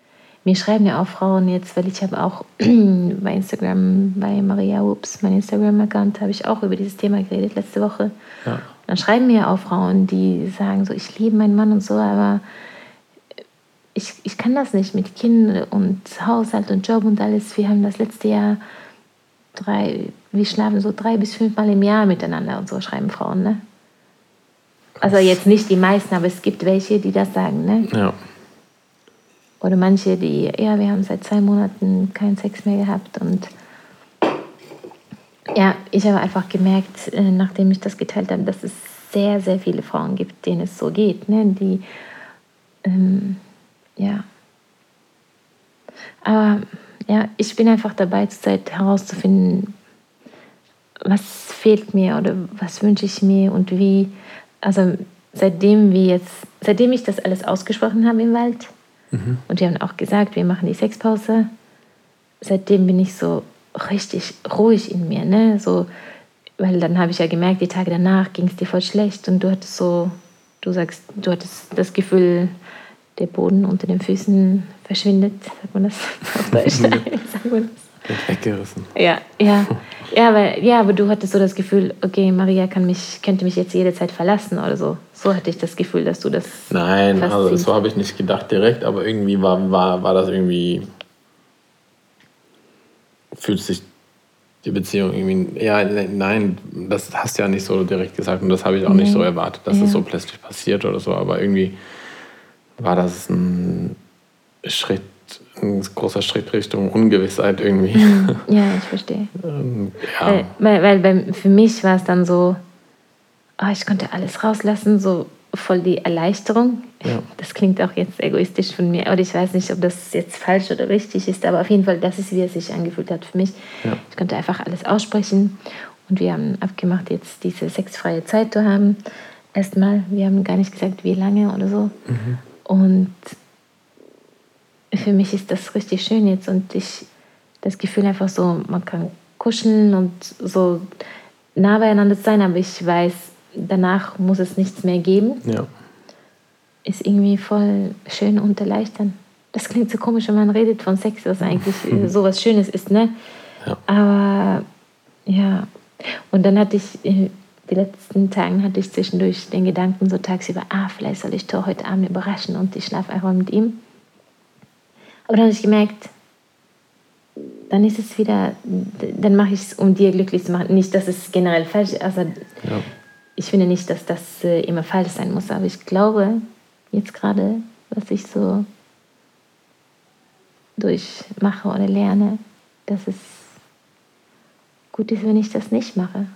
Mir schreiben ja auch Frauen jetzt, weil ich habe auch bei Instagram, bei Maria Ups, mein Instagram-Account, habe ich auch über dieses Thema geredet letzte Woche. Ja. Dann schreiben mir auch Frauen, die sagen so, ich liebe meinen Mann und so, aber ich, ich kann das nicht mit Kind und Haushalt und Job und alles. Wir haben das letzte Jahr drei, wir schlafen so drei bis fünfmal im Jahr miteinander und so schreiben Frauen, ne? Also jetzt nicht die meisten, aber es gibt welche, die das sagen, ne? Ja. Oder manche, die, ja, wir haben seit zwei Monaten keinen Sex mehr gehabt. Und ja, ich habe einfach gemerkt, äh, nachdem ich das geteilt habe, dass es sehr, sehr viele Frauen gibt, denen es so geht. Ne? Die, ähm, ja. Aber ja, ich bin einfach dabei, zurzeit herauszufinden, was fehlt mir oder was wünsche ich mir und wie. Also seitdem wir jetzt, seitdem ich das alles ausgesprochen habe im Wald, und wir haben auch gesagt, wir machen die Sexpause. Seitdem bin ich so richtig ruhig in mir, ne? So, weil dann habe ich ja gemerkt, die Tage danach ging es dir voll schlecht und du hattest so, du sagst, du hattest das Gefühl, der Boden unter den Füßen verschwindet, sagt man das auf Deutsch? Sagt man das? Wird weggerissen. Ja, ja. Ja, weil, ja, aber du hattest so das Gefühl, okay, Maria kann mich, könnte mich jetzt jederzeit verlassen oder so. So hatte ich das Gefühl, dass du das. Nein, also so habe ich nicht gedacht direkt, aber irgendwie war, war, war das irgendwie. Fühlt sich die Beziehung irgendwie. Ja, nein, das hast du ja nicht so direkt gesagt und das habe ich auch nicht Nee. so erwartet, dass Ja. es so plötzlich passiert oder so, aber irgendwie war das ein Schritt, ein großer Schritt Richtung Ungewissheit irgendwie. Ja, ich verstehe. Ähm, ja. Weil, weil, weil bei, für mich war es dann so, ah, ich konnte alles rauslassen, so voll die Erleichterung. Ja. Das klingt auch jetzt egoistisch von mir, oder ich weiß nicht, ob das jetzt falsch oder richtig ist, aber auf jeden Fall, das ist, wie es sich angefühlt hat für mich. Ja. Ich konnte einfach alles aussprechen und wir haben abgemacht, jetzt diese sexfreie Zeit zu haben. Erstmal, wir haben gar nicht gesagt, wie lange oder so. Und für mich ist das richtig schön jetzt und ich das Gefühl einfach so, man kann kuscheln und so nah beieinander sein, aber ich weiß, danach muss es nichts mehr geben. ja. Ist irgendwie voll schön und erleichternd. Das klingt so komisch, wenn man redet von Sex, was eigentlich so was Schönes ist, ne? Ja. Aber ja, und dann hatte ich, äh, die letzten Tagen hatte ich zwischendurch den Gedanken so tagsüber, ah, vielleicht soll ich Thor heute Abend überraschen und ich schlafe einfach mit ihm. Aber dann habe ich gemerkt, dann ist es wieder, dann mache ich es, um dir glücklich zu machen. Nicht, dass es generell falsch ist, also Ja. ich finde nicht, dass das äh, immer falsch sein muss, aber ich glaube, jetzt gerade, was ich so durchmache oder lerne, dass es gut ist, wenn ich das nicht mache.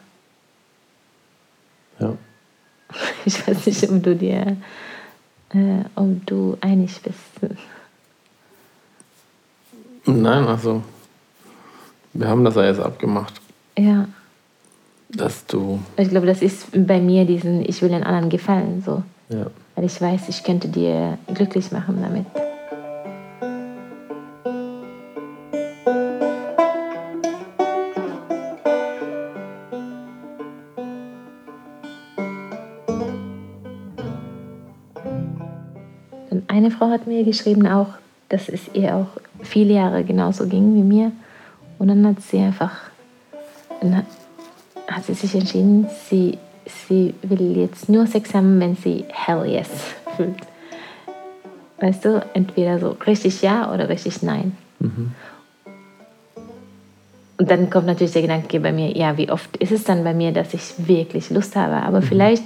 Ja. Ich weiß nicht, ob du dir, äh, ob du einig bist. Nein, also wir haben das ja jetzt abgemacht, Ja, dass du. ich glaube, das ist bei mir diesen, ich will den anderen gefallen, so. Ja. Weil ich weiß, ich könnte dir glücklich machen damit. Frau hat mir geschrieben auch, dass es ihr auch viele Jahre genauso ging wie mir. Und dann hat sie einfach, dann hat sie sich entschieden, sie, sie will jetzt nur Sex haben, wenn sie Hell Yes fühlt. Weißt du, entweder so richtig Ja oder richtig Nein. Mhm. Und dann kommt natürlich der Gedanke bei mir, ja, wie oft ist es dann bei mir, dass ich wirklich Lust habe? Aber mhm. vielleicht,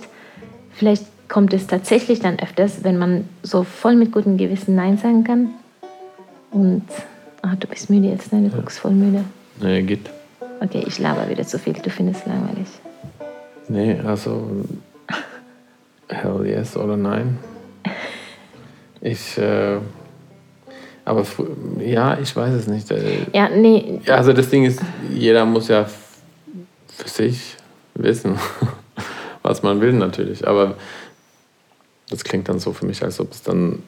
vielleicht kommt es tatsächlich dann öfters, wenn man so voll mit gutem Gewissen Nein sagen kann. Und ach, du bist müde jetzt, ne? Du ja. guckst voll müde. Nee, geht. Okay, ich laber wieder zu viel, du findest es langweilig. Nee, also hell yes oder nein. Ich, äh, aber ja, ich weiß es nicht. Äh, ja, nee. Also das Ding ist, jeder muss ja für sich wissen, was man will natürlich. Aber das klingt dann so für mich, als ob es dann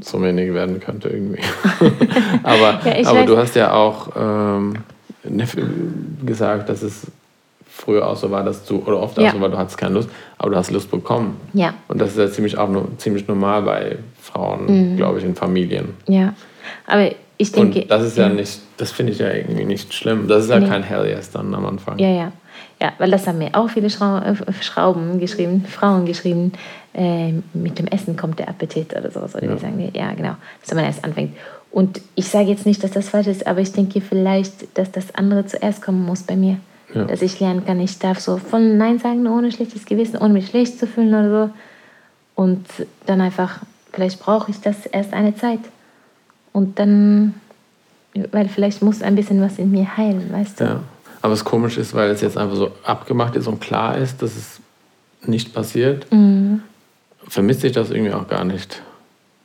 so wenig werden könnte irgendwie. aber ja, aber du hast ja auch ähm, ne, gesagt, dass es früher auch so war, dass du, oder oft ja. auch so war, du hattest keine Lust, aber du hast Lust bekommen. Ja. Und das ist ja ziemlich auch nur, ziemlich normal bei Frauen, mhm. glaube ich, in Familien. Ja. Aber ich denke. Und das ist ja, ja nicht, das finde ich ja irgendwie nicht schlimm. Das ist ja nee. kein Hell Yes dann am Anfang. Ja, ja. Ja, weil das haben mir auch viele Schrau Schrauben geschrieben, Frauen geschrieben, äh, mit dem Essen kommt der Appetit oder sowas. Oder ja. die sagen, ja, genau, dass man erst anfängt. Und ich sage jetzt nicht, dass das falsch ist, aber ich denke vielleicht, dass das andere zuerst kommen muss bei mir. Ja. Dass ich lernen kann, ich darf so voll Nein sagen, ohne schlechtes Gewissen, ohne mich schlecht zu fühlen oder so. Und dann einfach, vielleicht brauche ich das erst eine Zeit. Und dann, weil vielleicht muss ein bisschen was in mir heilen, weißt du? Ja. Aber es komisch ist, weil es jetzt einfach so abgemacht ist und klar ist, dass es nicht passiert, mhm. vermisse ich das irgendwie auch gar nicht.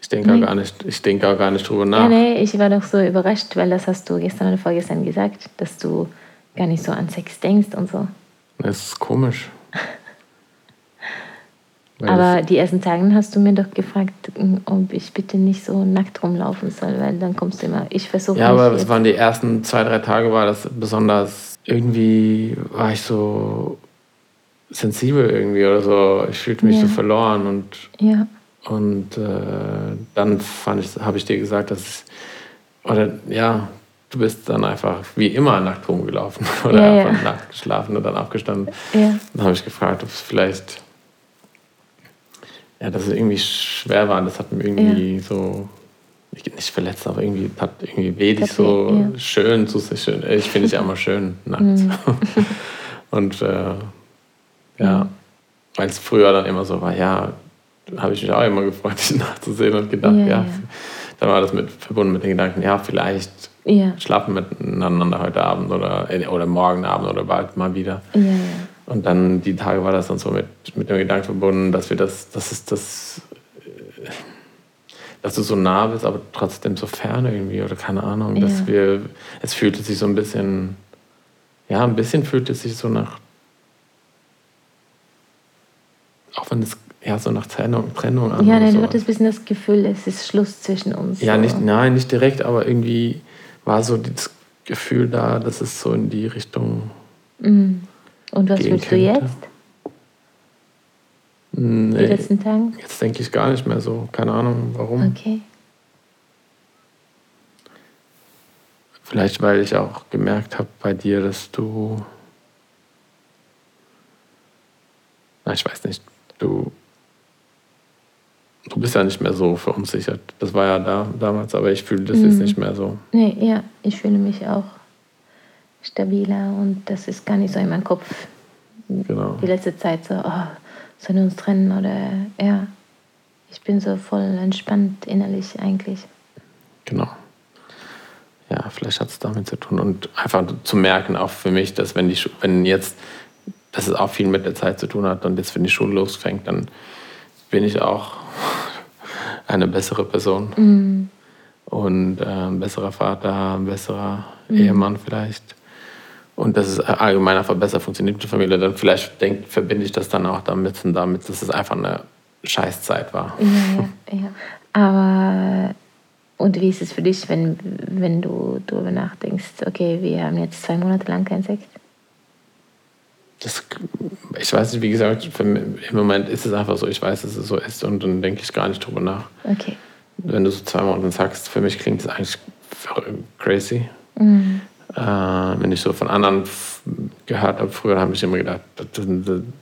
Ich denke nee. auch gar nicht, ich denke auch gar nicht drüber nach. Ja, nee, ich war doch so überrascht, weil das hast du gestern oder vorgestern gesagt, dass du gar nicht so an Sex denkst und so. Das ist komisch. Aber die ersten Tage hast du mir doch gefragt, ob ich bitte nicht so nackt rumlaufen soll, weil dann kommst du immer. Ich versuche. Ja, aber es waren die ersten zwei, drei Tage, war das besonders. Irgendwie war ich so sensibel irgendwie oder so. Ich fühlte mich ja. so verloren und. Ja. Und äh, dann fand ich, habe ich dir gesagt, dass oder ja, du bist dann einfach wie immer nackt rumgelaufen oder ja, einfach ja. nackt geschlafen und dann aufgestanden. Ja. Dann habe ich gefragt, ob es vielleicht, ja, dass es irgendwie schwer war. Das hat mir irgendwie so, nicht verletzt, aber irgendwie hat irgendwie weh, dich so schön zu sich. Schön. Ich finde es ja immer schön, nackt. Mhm. und äh, ja, weil es früher dann immer so war, ja, habe ich mich auch immer gefreut, dich nachzusehen und gedacht, ja, dann war das mit, verbunden mit den Gedanken, ja, vielleicht ja. schlafen miteinander heute Abend oder, äh, oder morgen Abend oder bald mal wieder. Ja, ja. Und dann die Tage war das dann so mit, mit dem Gedanken verbunden, dass wir das, das ist das, dass du so nah bist, aber trotzdem so fern irgendwie oder keine Ahnung, dass wir, es fühlte sich so ein bisschen, ja, ein bisschen fühlt es sich so nach, auch wenn es ja, so nach Trennung, Trennung an. Ja, dann so. hat es ein bisschen das Gefühl, es ist Schluss zwischen uns. Ja, nicht, nein, nicht direkt, aber irgendwie war so das Gefühl da, dass es so in die Richtung. Mhm. Und was fühlst du jetzt? Nee, die letzten Tage? Jetzt denke ich gar nicht mehr so. Keine Ahnung, warum. Okay. Vielleicht, weil ich auch gemerkt habe bei dir, dass du. Na, ich weiß nicht. Du du bist ja nicht mehr so verunsichert. Das war ja da damals, aber ich fühle das mhm. jetzt nicht mehr so. Nee, ja, ich fühle mich auch stabiler und das ist gar nicht so in meinem Kopf. Genau. Die letzte Zeit so, oh, sollen wir uns trennen oder ja. Ich bin so voll entspannt innerlich eigentlich. Genau. Ja, vielleicht hat es damit zu tun und einfach zu merken, auch für mich, dass wenn die wenn jetzt, dass es auch viel mit der Zeit zu tun hat und jetzt, wenn die Schule losfängt, dann bin ich auch eine bessere Person. Mhm. Und äh, ein besserer Vater, ein besserer mhm. Ehemann vielleicht. Und dass es allgemein einfach besser funktioniert mit der Familie. Dann vielleicht denk, verbinde ich das dann auch damit und damit, dass es einfach eine Scheißzeit war. Ja, ja, ja. Aber und wie ist es für dich, wenn, wenn du darüber nachdenkst, okay, wir haben jetzt zwei Monate lang kein Sex? das, ich weiß nicht, wie gesagt, im Moment ist es einfach so, ich weiß, dass es so ist und dann denke ich gar nicht drüber nach. Okay. Wenn du so zweimal und dann sagst, für mich klingt es eigentlich crazy. Mhm. Äh, wenn ich so von anderen gehört habe, früher habe ich immer gedacht, dann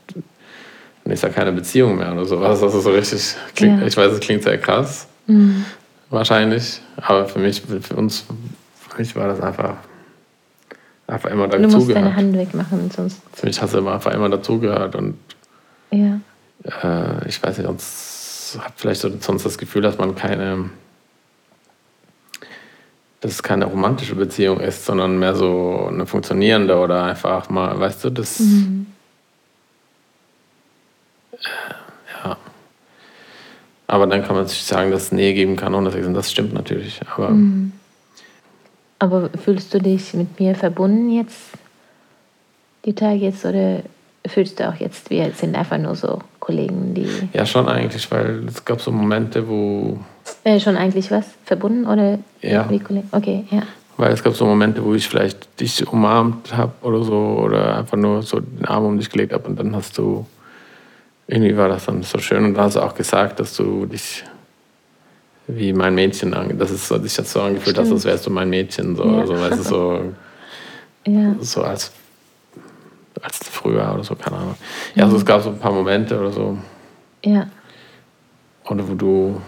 ist ja keine Beziehung mehr oder sowas. Also so richtig, klingt, ja. ich weiß, es klingt sehr krass, mhm. wahrscheinlich, aber für mich, für uns, für mich war das einfach einfach immer dazugehört. Du musst deine Hand wegmachen, sonst. Für mich hast du immer einfach immer dazugehört und ja. Äh, ich weiß nicht, sonst hat vielleicht so, sonst das Gefühl, dass man keine, dass es keine romantische Beziehung ist, sondern mehr so eine funktionierende oder einfach mal, weißt du, das. Mhm. Ja. Aber dann kann man sich sagen, dass es Nähe geben kann. Und das stimmt natürlich. Aber mhm. Aber fühlst du dich mit mir verbunden jetzt, die Tage jetzt, oder fühlst du auch jetzt, wir sind einfach nur so Kollegen, die. Ja, schon eigentlich, weil es gab so Momente, wo. Äh, schon eigentlich was? Verbunden oder ja. Okay, ja. Weil es gab so Momente, wo ich vielleicht dich umarmt habe oder so, oder einfach nur so den Arm um dich gelegt habe und dann hast du. Irgendwie war das dann so schön und da hast du auch gesagt, dass du dich wie mein Mädchen an. Das ist so, sich das so angefühlt, dass das wärst du mein Mädchen. So, ja. so, weißt du, so, ja. so als, als früher oder so, keine Ahnung. Ja, also es gab so ein paar Momente oder so. Ja. Oder wo du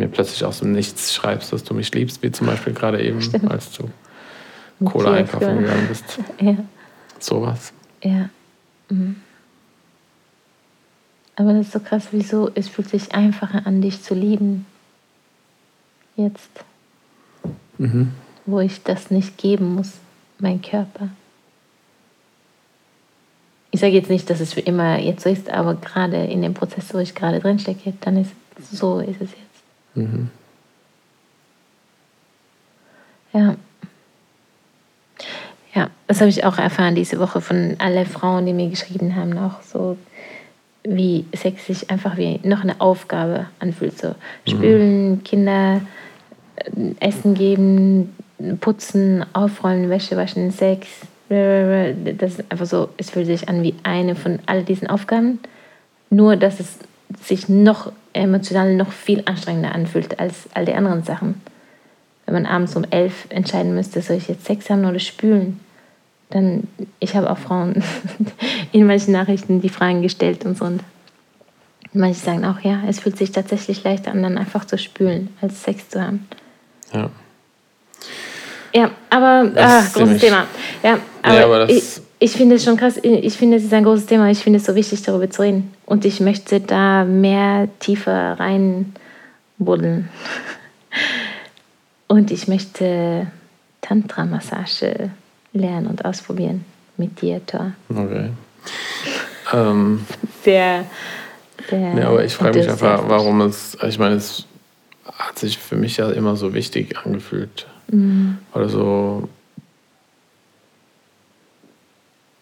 mir plötzlich aus dem Nichts schreibst, dass du mich liebst, wie zum Beispiel gerade eben, Stimmt. als du Cola einkaufen gegangen bist. Ja. Sowas. Ja. Mhm. Aber das ist so krass, wieso es fühlt sich einfacher an, dich zu lieben. Jetzt. Mhm. Wo ich das nicht geben muss, mein Körper. Ich sage jetzt nicht, dass es für immer jetzt so ist, aber gerade in dem Prozess, wo ich gerade drin stecke, dann ist so ist es jetzt. Mhm. Ja. Ja, das habe ich auch erfahren diese Woche von allen Frauen, die mir geschrieben haben, auch so wie Sex sich einfach wie noch eine Aufgabe anfühlt. So spülen, mhm. Kinder äh, Essen geben, putzen, aufräumen, Wäsche waschen, Sex. Das ist einfach so, es fühlt sich an wie eine von all diesen Aufgaben. Nur, dass es sich noch emotional noch viel anstrengender anfühlt als all die anderen Sachen. Wenn man abends um elf entscheiden müsste, soll ich jetzt Sex haben oder spülen? dann, ich habe auch Frauen in manchen Nachrichten die Fragen gestellt und so. Und manche sagen auch, ja, es fühlt sich tatsächlich leichter an, dann einfach zu spülen, als Sex zu haben. Ja. Ja, aber ach, großes Thema. Ja, aber, ja, aber ich, ich finde es schon krass. Ich finde, es ist ein großes Thema. Ich finde es so wichtig, darüber zu reden. Und ich möchte da mehr tiefer reinbuddeln. Und ich möchte Tantra-Massage lernen und ausprobieren mit dir, Thor. Okay. Ähm, der, der ja, aber ich frage mich einfach, warum es, ich meine, es hat sich für mich ja immer so wichtig angefühlt. Mhm. Oder so,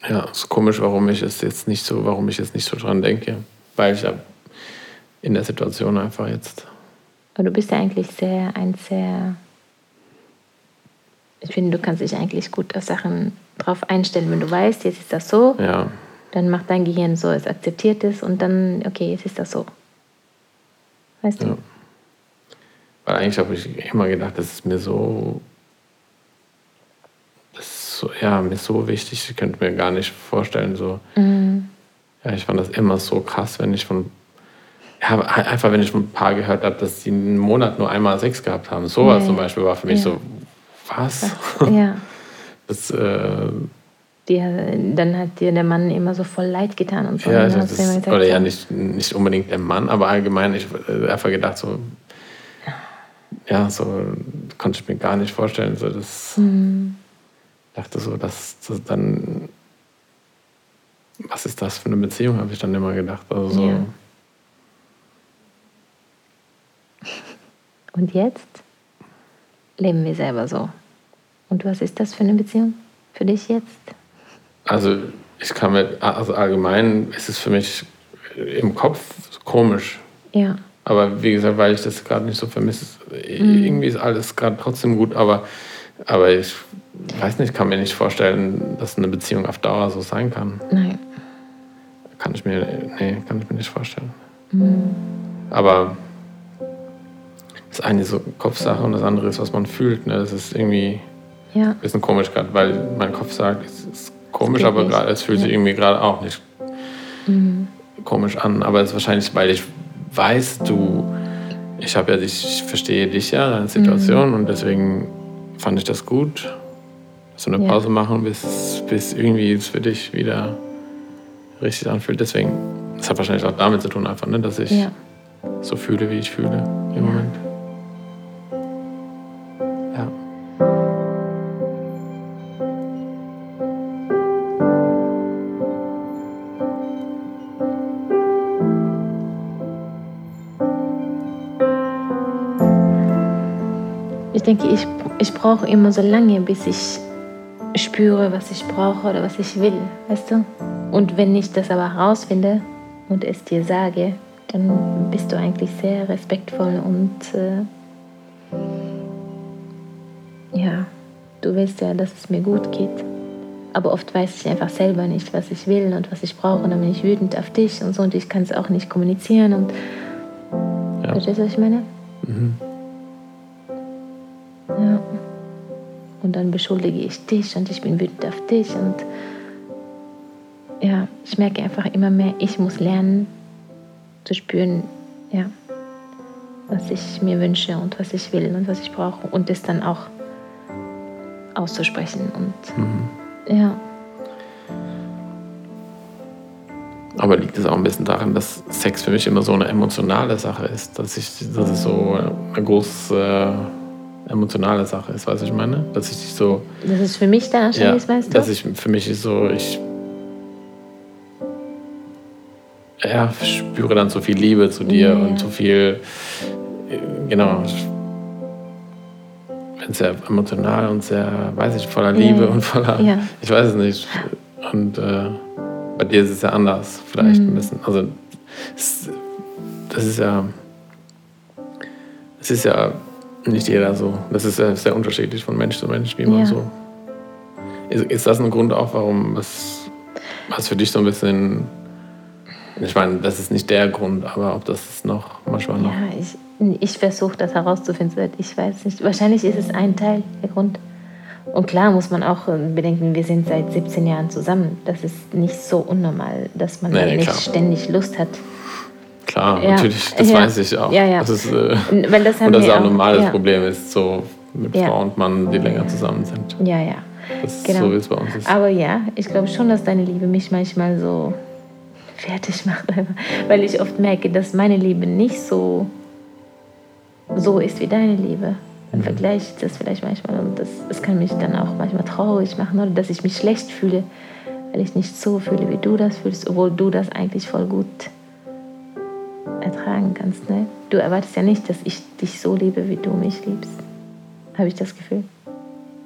ja, es ist komisch, warum ich es jetzt nicht so, warum ich jetzt nicht so dran denke. Weil ich ja in der Situation einfach jetzt. Aber du bist ja eigentlich sehr, ein sehr ich finde, du kannst dich eigentlich gut auf Sachen drauf einstellen. Wenn du weißt, jetzt ist das so, ja. dann macht dein Gehirn so, es akzeptiert es und dann, okay, jetzt ist das so. Weißt du? Ja. Weil eigentlich habe ich immer gedacht, das ist mir so, so, ja, mir so wichtig, ich könnte mir gar nicht vorstellen, so. Mhm. Ja, ich fand das immer so krass, wenn ich von ja, einfach wenn ich von ein paar gehört habe, dass sie einen Monat nur einmal Sex gehabt haben. Sowas ja, zum Beispiel war für mich ja. so, was? Ja. Das, äh, die, dann hat dir der Mann immer so voll leid getan und so. Ja, das, das gesagt, oder ja, nicht, nicht unbedingt der Mann, aber allgemein, ich äh, einfach gedacht, so, ja, so konnte ich mir gar nicht vorstellen. So, das mhm. Dachte so, dass, dass dann, was ist das für eine Beziehung, habe ich dann immer gedacht. Also so. Ja. Und jetzt? leben wir selber so. Und was ist das für eine Beziehung für dich jetzt? Also ich kann mir, also allgemein ist es für mich im Kopf komisch. Ja. Aber wie gesagt, weil ich das gerade nicht so vermisse, mhm. irgendwie ist alles gerade trotzdem gut, aber Aber ich weiß nicht, kann mir nicht vorstellen, dass eine Beziehung auf Dauer so sein kann. Nein. Kann ich mir, nee, kann ich mir nicht vorstellen. Mhm. Aber das eine ist so Kopfsache und das andere ist, was man fühlt. Ne? Das ist irgendwie ja. ein bisschen komisch gerade, weil mein Kopf sagt, es ist komisch, aber grad, es fühlt sich irgendwie gerade auch nicht mhm. komisch an. Aber es ist wahrscheinlich, weil ich weiß, du, ich habe ja dich, ich verstehe dich ja, deine Situation mhm. und deswegen fand ich das gut, dass wir eine Pause ja. machen, bis, bis irgendwie es für dich wieder richtig anfühlt. Deswegen, das hat wahrscheinlich auch damit zu tun, einfach, ne, dass ich ja. so fühle, wie ich fühle im Moment. denke, ich, ich brauche immer so lange, bis ich spüre, was ich brauche oder was ich will, weißt du? Und wenn ich das aber herausfinde und es dir sage, dann bist du eigentlich sehr respektvoll und äh, ja, du willst ja, dass es mir gut geht. Aber oft weiß ich einfach selber nicht, was ich will und was ich brauche. Und dann bin ich wütend auf dich und so und ich kann es auch nicht kommunizieren. Und ja. verstehst du, was ich meine? Mhm. Und dann beschuldige ich dich und ich bin wütend auf dich. Und ja, ich merke einfach immer mehr, ich muss lernen zu spüren, ja, was ich mir wünsche und was ich will und was ich brauche. Und das dann auch auszusprechen. Und mhm. ja. Aber liegt es auch ein bisschen daran, dass Sex für mich immer so eine emotionale Sache ist, dass ich, das ist so eine große emotionale Sache ist, weißt du, ich meine? Dass ich dich so. Das ist für mich der Anschein ja, ist, weißt du? Dass ich für mich ist so, ich. Ja, spüre dann so viel Liebe zu dir yeah. und so viel. Genau. Bin sehr emotional und sehr, weiß ich, voller Liebe yeah. und voller. Ja. Ich weiß es nicht. Und äh, bei dir ist es ja anders, vielleicht mm. ein bisschen. Also, es, das ist ja. Es ist ja nicht jeder so. Das ist sehr, unterschiedlich von Mensch zu Mensch, wie man ja. so. Ist, ist, das ein Grund auch, warum es was für dich so ein bisschen. Ich meine, das ist nicht der Grund, aber ob das ist noch manchmal noch. Ja, ich, ich versuche das herauszufinden. Ich weiß nicht. Wahrscheinlich ist es ein Teil der Grund. Und klar muss man auch bedenken, wir sind seit 17 Jahren zusammen. Das ist nicht so unnormal, dass man nee, nicht klar. ständig Lust hat, Klar, ja. natürlich, das ja. weiß ich auch. Ja, ja. Das ist, äh, Weil das und das ist auch ein normales ja. Problem ist, so mit Frau und Mann, die länger zusammen sind. Ja, ja. Das ist genau. so, wie es bei uns ist. Aber ja, ich glaube schon, dass deine Liebe mich manchmal so fertig macht, weil ich oft merke, dass meine Liebe nicht so, so ist wie deine Liebe. Man mhm. vergleicht das vielleicht manchmal und das, das kann mich dann auch manchmal traurig machen oder dass ich mich schlecht fühle, weil ich nicht so fühle, wie du das fühlst, obwohl du das eigentlich voll gut ertragen kannst. Ne? Du erwartest ja nicht, dass ich dich so liebe, wie du mich liebst. Habe ich das Gefühl.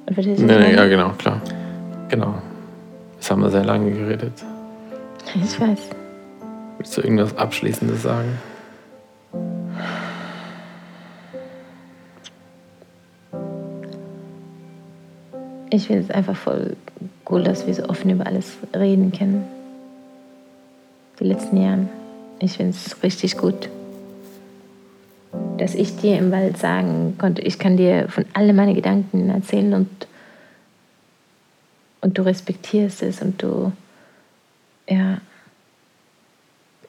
Und verstehst du, nee, nee, ja, genau, klar. Genau. Das haben wir sehr lange geredet. Ich weiß. Willst du irgendwas Abschließendes sagen? Ich finde es einfach voll cool, dass wir so offen über alles reden können. Die letzten Jahre. Ich finde es richtig gut, dass ich dir im Wald sagen konnte, ich kann dir von all meinen Gedanken erzählen und, und du respektierst es und du, ja,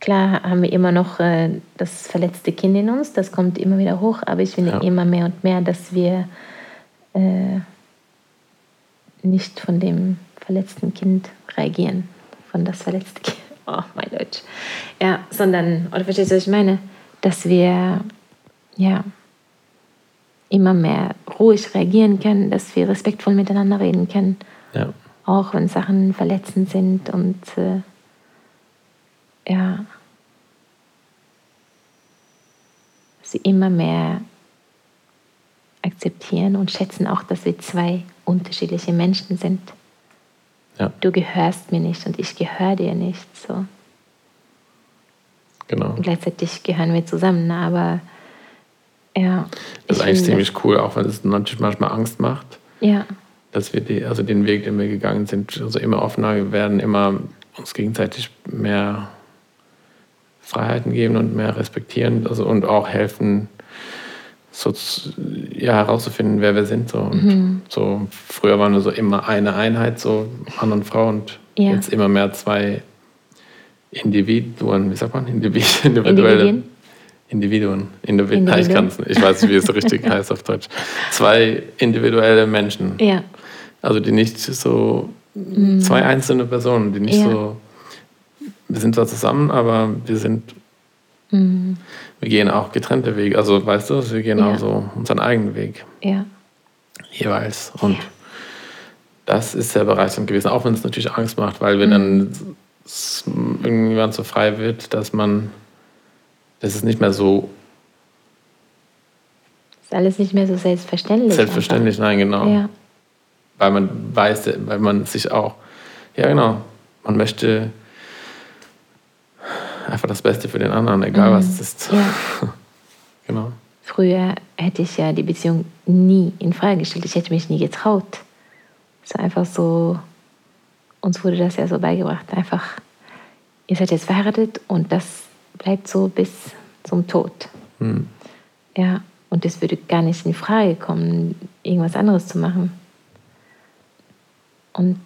klar haben wir immer noch äh, das verletzte Kind in uns, das kommt immer wieder hoch, aber ich finde ja. immer mehr und mehr, dass wir äh, nicht von dem verletzten Kind reagieren, von das verletzte Kind oh, mein Deutsch. Ja, sondern, oder verstehst du, was ich meine? Dass wir, ja, immer mehr ruhig reagieren können, dass wir respektvoll miteinander reden können. Ja. Auch wenn Sachen verletzend sind und äh, ja, sie immer mehr akzeptieren und schätzen auch, dass wir zwei unterschiedliche Menschen sind. Ja. Du gehörst mir nicht und ich gehöre dir nicht. So. Genau. Und gleichzeitig gehören wir zusammen, aber ja. Das ist eigentlich ziemlich cool, auch wenn es natürlich manchmal Angst macht. Ja. Dass wir die, also den Weg, den wir gegangen sind, also immer offener werden, immer uns gegenseitig mehr Freiheiten geben und mehr respektieren also, und auch helfen, so ja, herauszufinden, wer wir sind. So. Und Mhm. so früher waren wir so immer eine Einheit, so Mann und Frau und Ja. jetzt immer mehr zwei Individuen, wie sagt man? Individ individuelle Individuen? Individuen. Individ Individuen? Ich. Ich weiß nicht, wie es richtig heißt auf Deutsch. Zwei individuelle Menschen. Ja. Also die nicht so zwei einzelne Personen, die nicht Mhm. Ja. so. Wir sind zwar zusammen, aber wir sind. Mhm. Wir gehen auch getrennte Wege. Also weißt du, wir gehen Ja. auch so unseren eigenen Weg Ja. jeweils. Und Ja. das ist sehr bereichernd gewesen, auch wenn es natürlich Angst macht, weil wir Mhm. dann irgendwann so frei wird, dass man, dass es nicht mehr so Ist alles nicht mehr so selbstverständlich. selbstverständlich, nein, genau. Einfach. Ja. Weil man weiß, weil man sich auch, ja genau, man möchte einfach das Beste für den anderen, egal was es ist. Mhm. ja. Genau. Früher hätte ich ja die Beziehung nie in Frage gestellt. Ich hätte mich nie getraut. Es war einfach so, uns wurde das ja so beigebracht. Einfach, ihr seid jetzt verheiratet und das bleibt so bis zum Tod. Hm. Ja, und es würde gar nicht in Frage kommen, irgendwas anderes zu machen. Und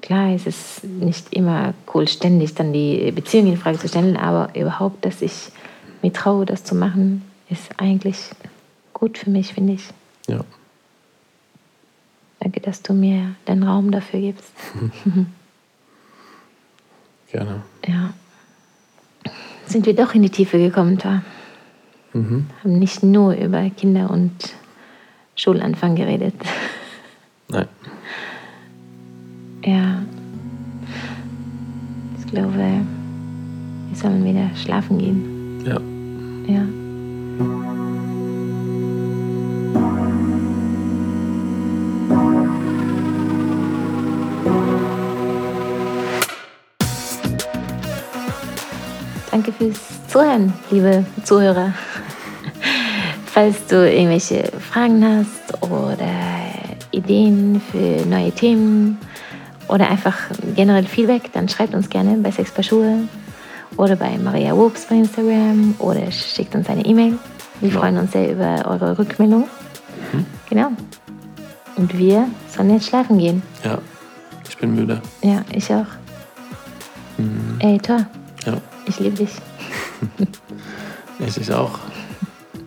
klar, es ist nicht immer cool, ständig dann die Beziehung in Frage zu stellen, aber überhaupt, dass ich mir traue, das zu machen, ist eigentlich gut für mich, finde ich. Ja. Danke, dass du mir den Raum dafür gibst. Gerne. Ja. Sind wir doch in die Tiefe gekommen, Thor. Mhm. Haben nicht nur über Kinder und Schulanfang geredet. Nein. Ja. Ich glaube, wir sollen wieder schlafen gehen. Ja. Ja. Danke fürs Zuhören, liebe Zuhörer. Falls du irgendwelche Fragen hast oder Ideen für neue Themen oder einfach generell Feedback, dann schreibt uns gerne bei Sex per Schuhe oder bei Maria Wobs bei Instagram oder schickt uns eine E-Mail. Wir Ja. freuen uns sehr über eure Rückmeldung. Genau. Und wir sollen jetzt schlafen gehen. Ja. Ich bin müde. Ja, ich auch. Mhm. Ey, Thor, Ja. ich liebe dich. Ich, ich auch.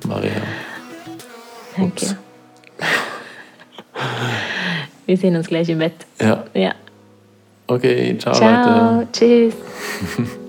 Maria. Danke. Ups. Wir sehen uns gleich im Bett. Ja. Ja. Okay, ciao, Ciao. Leute. Tschüss.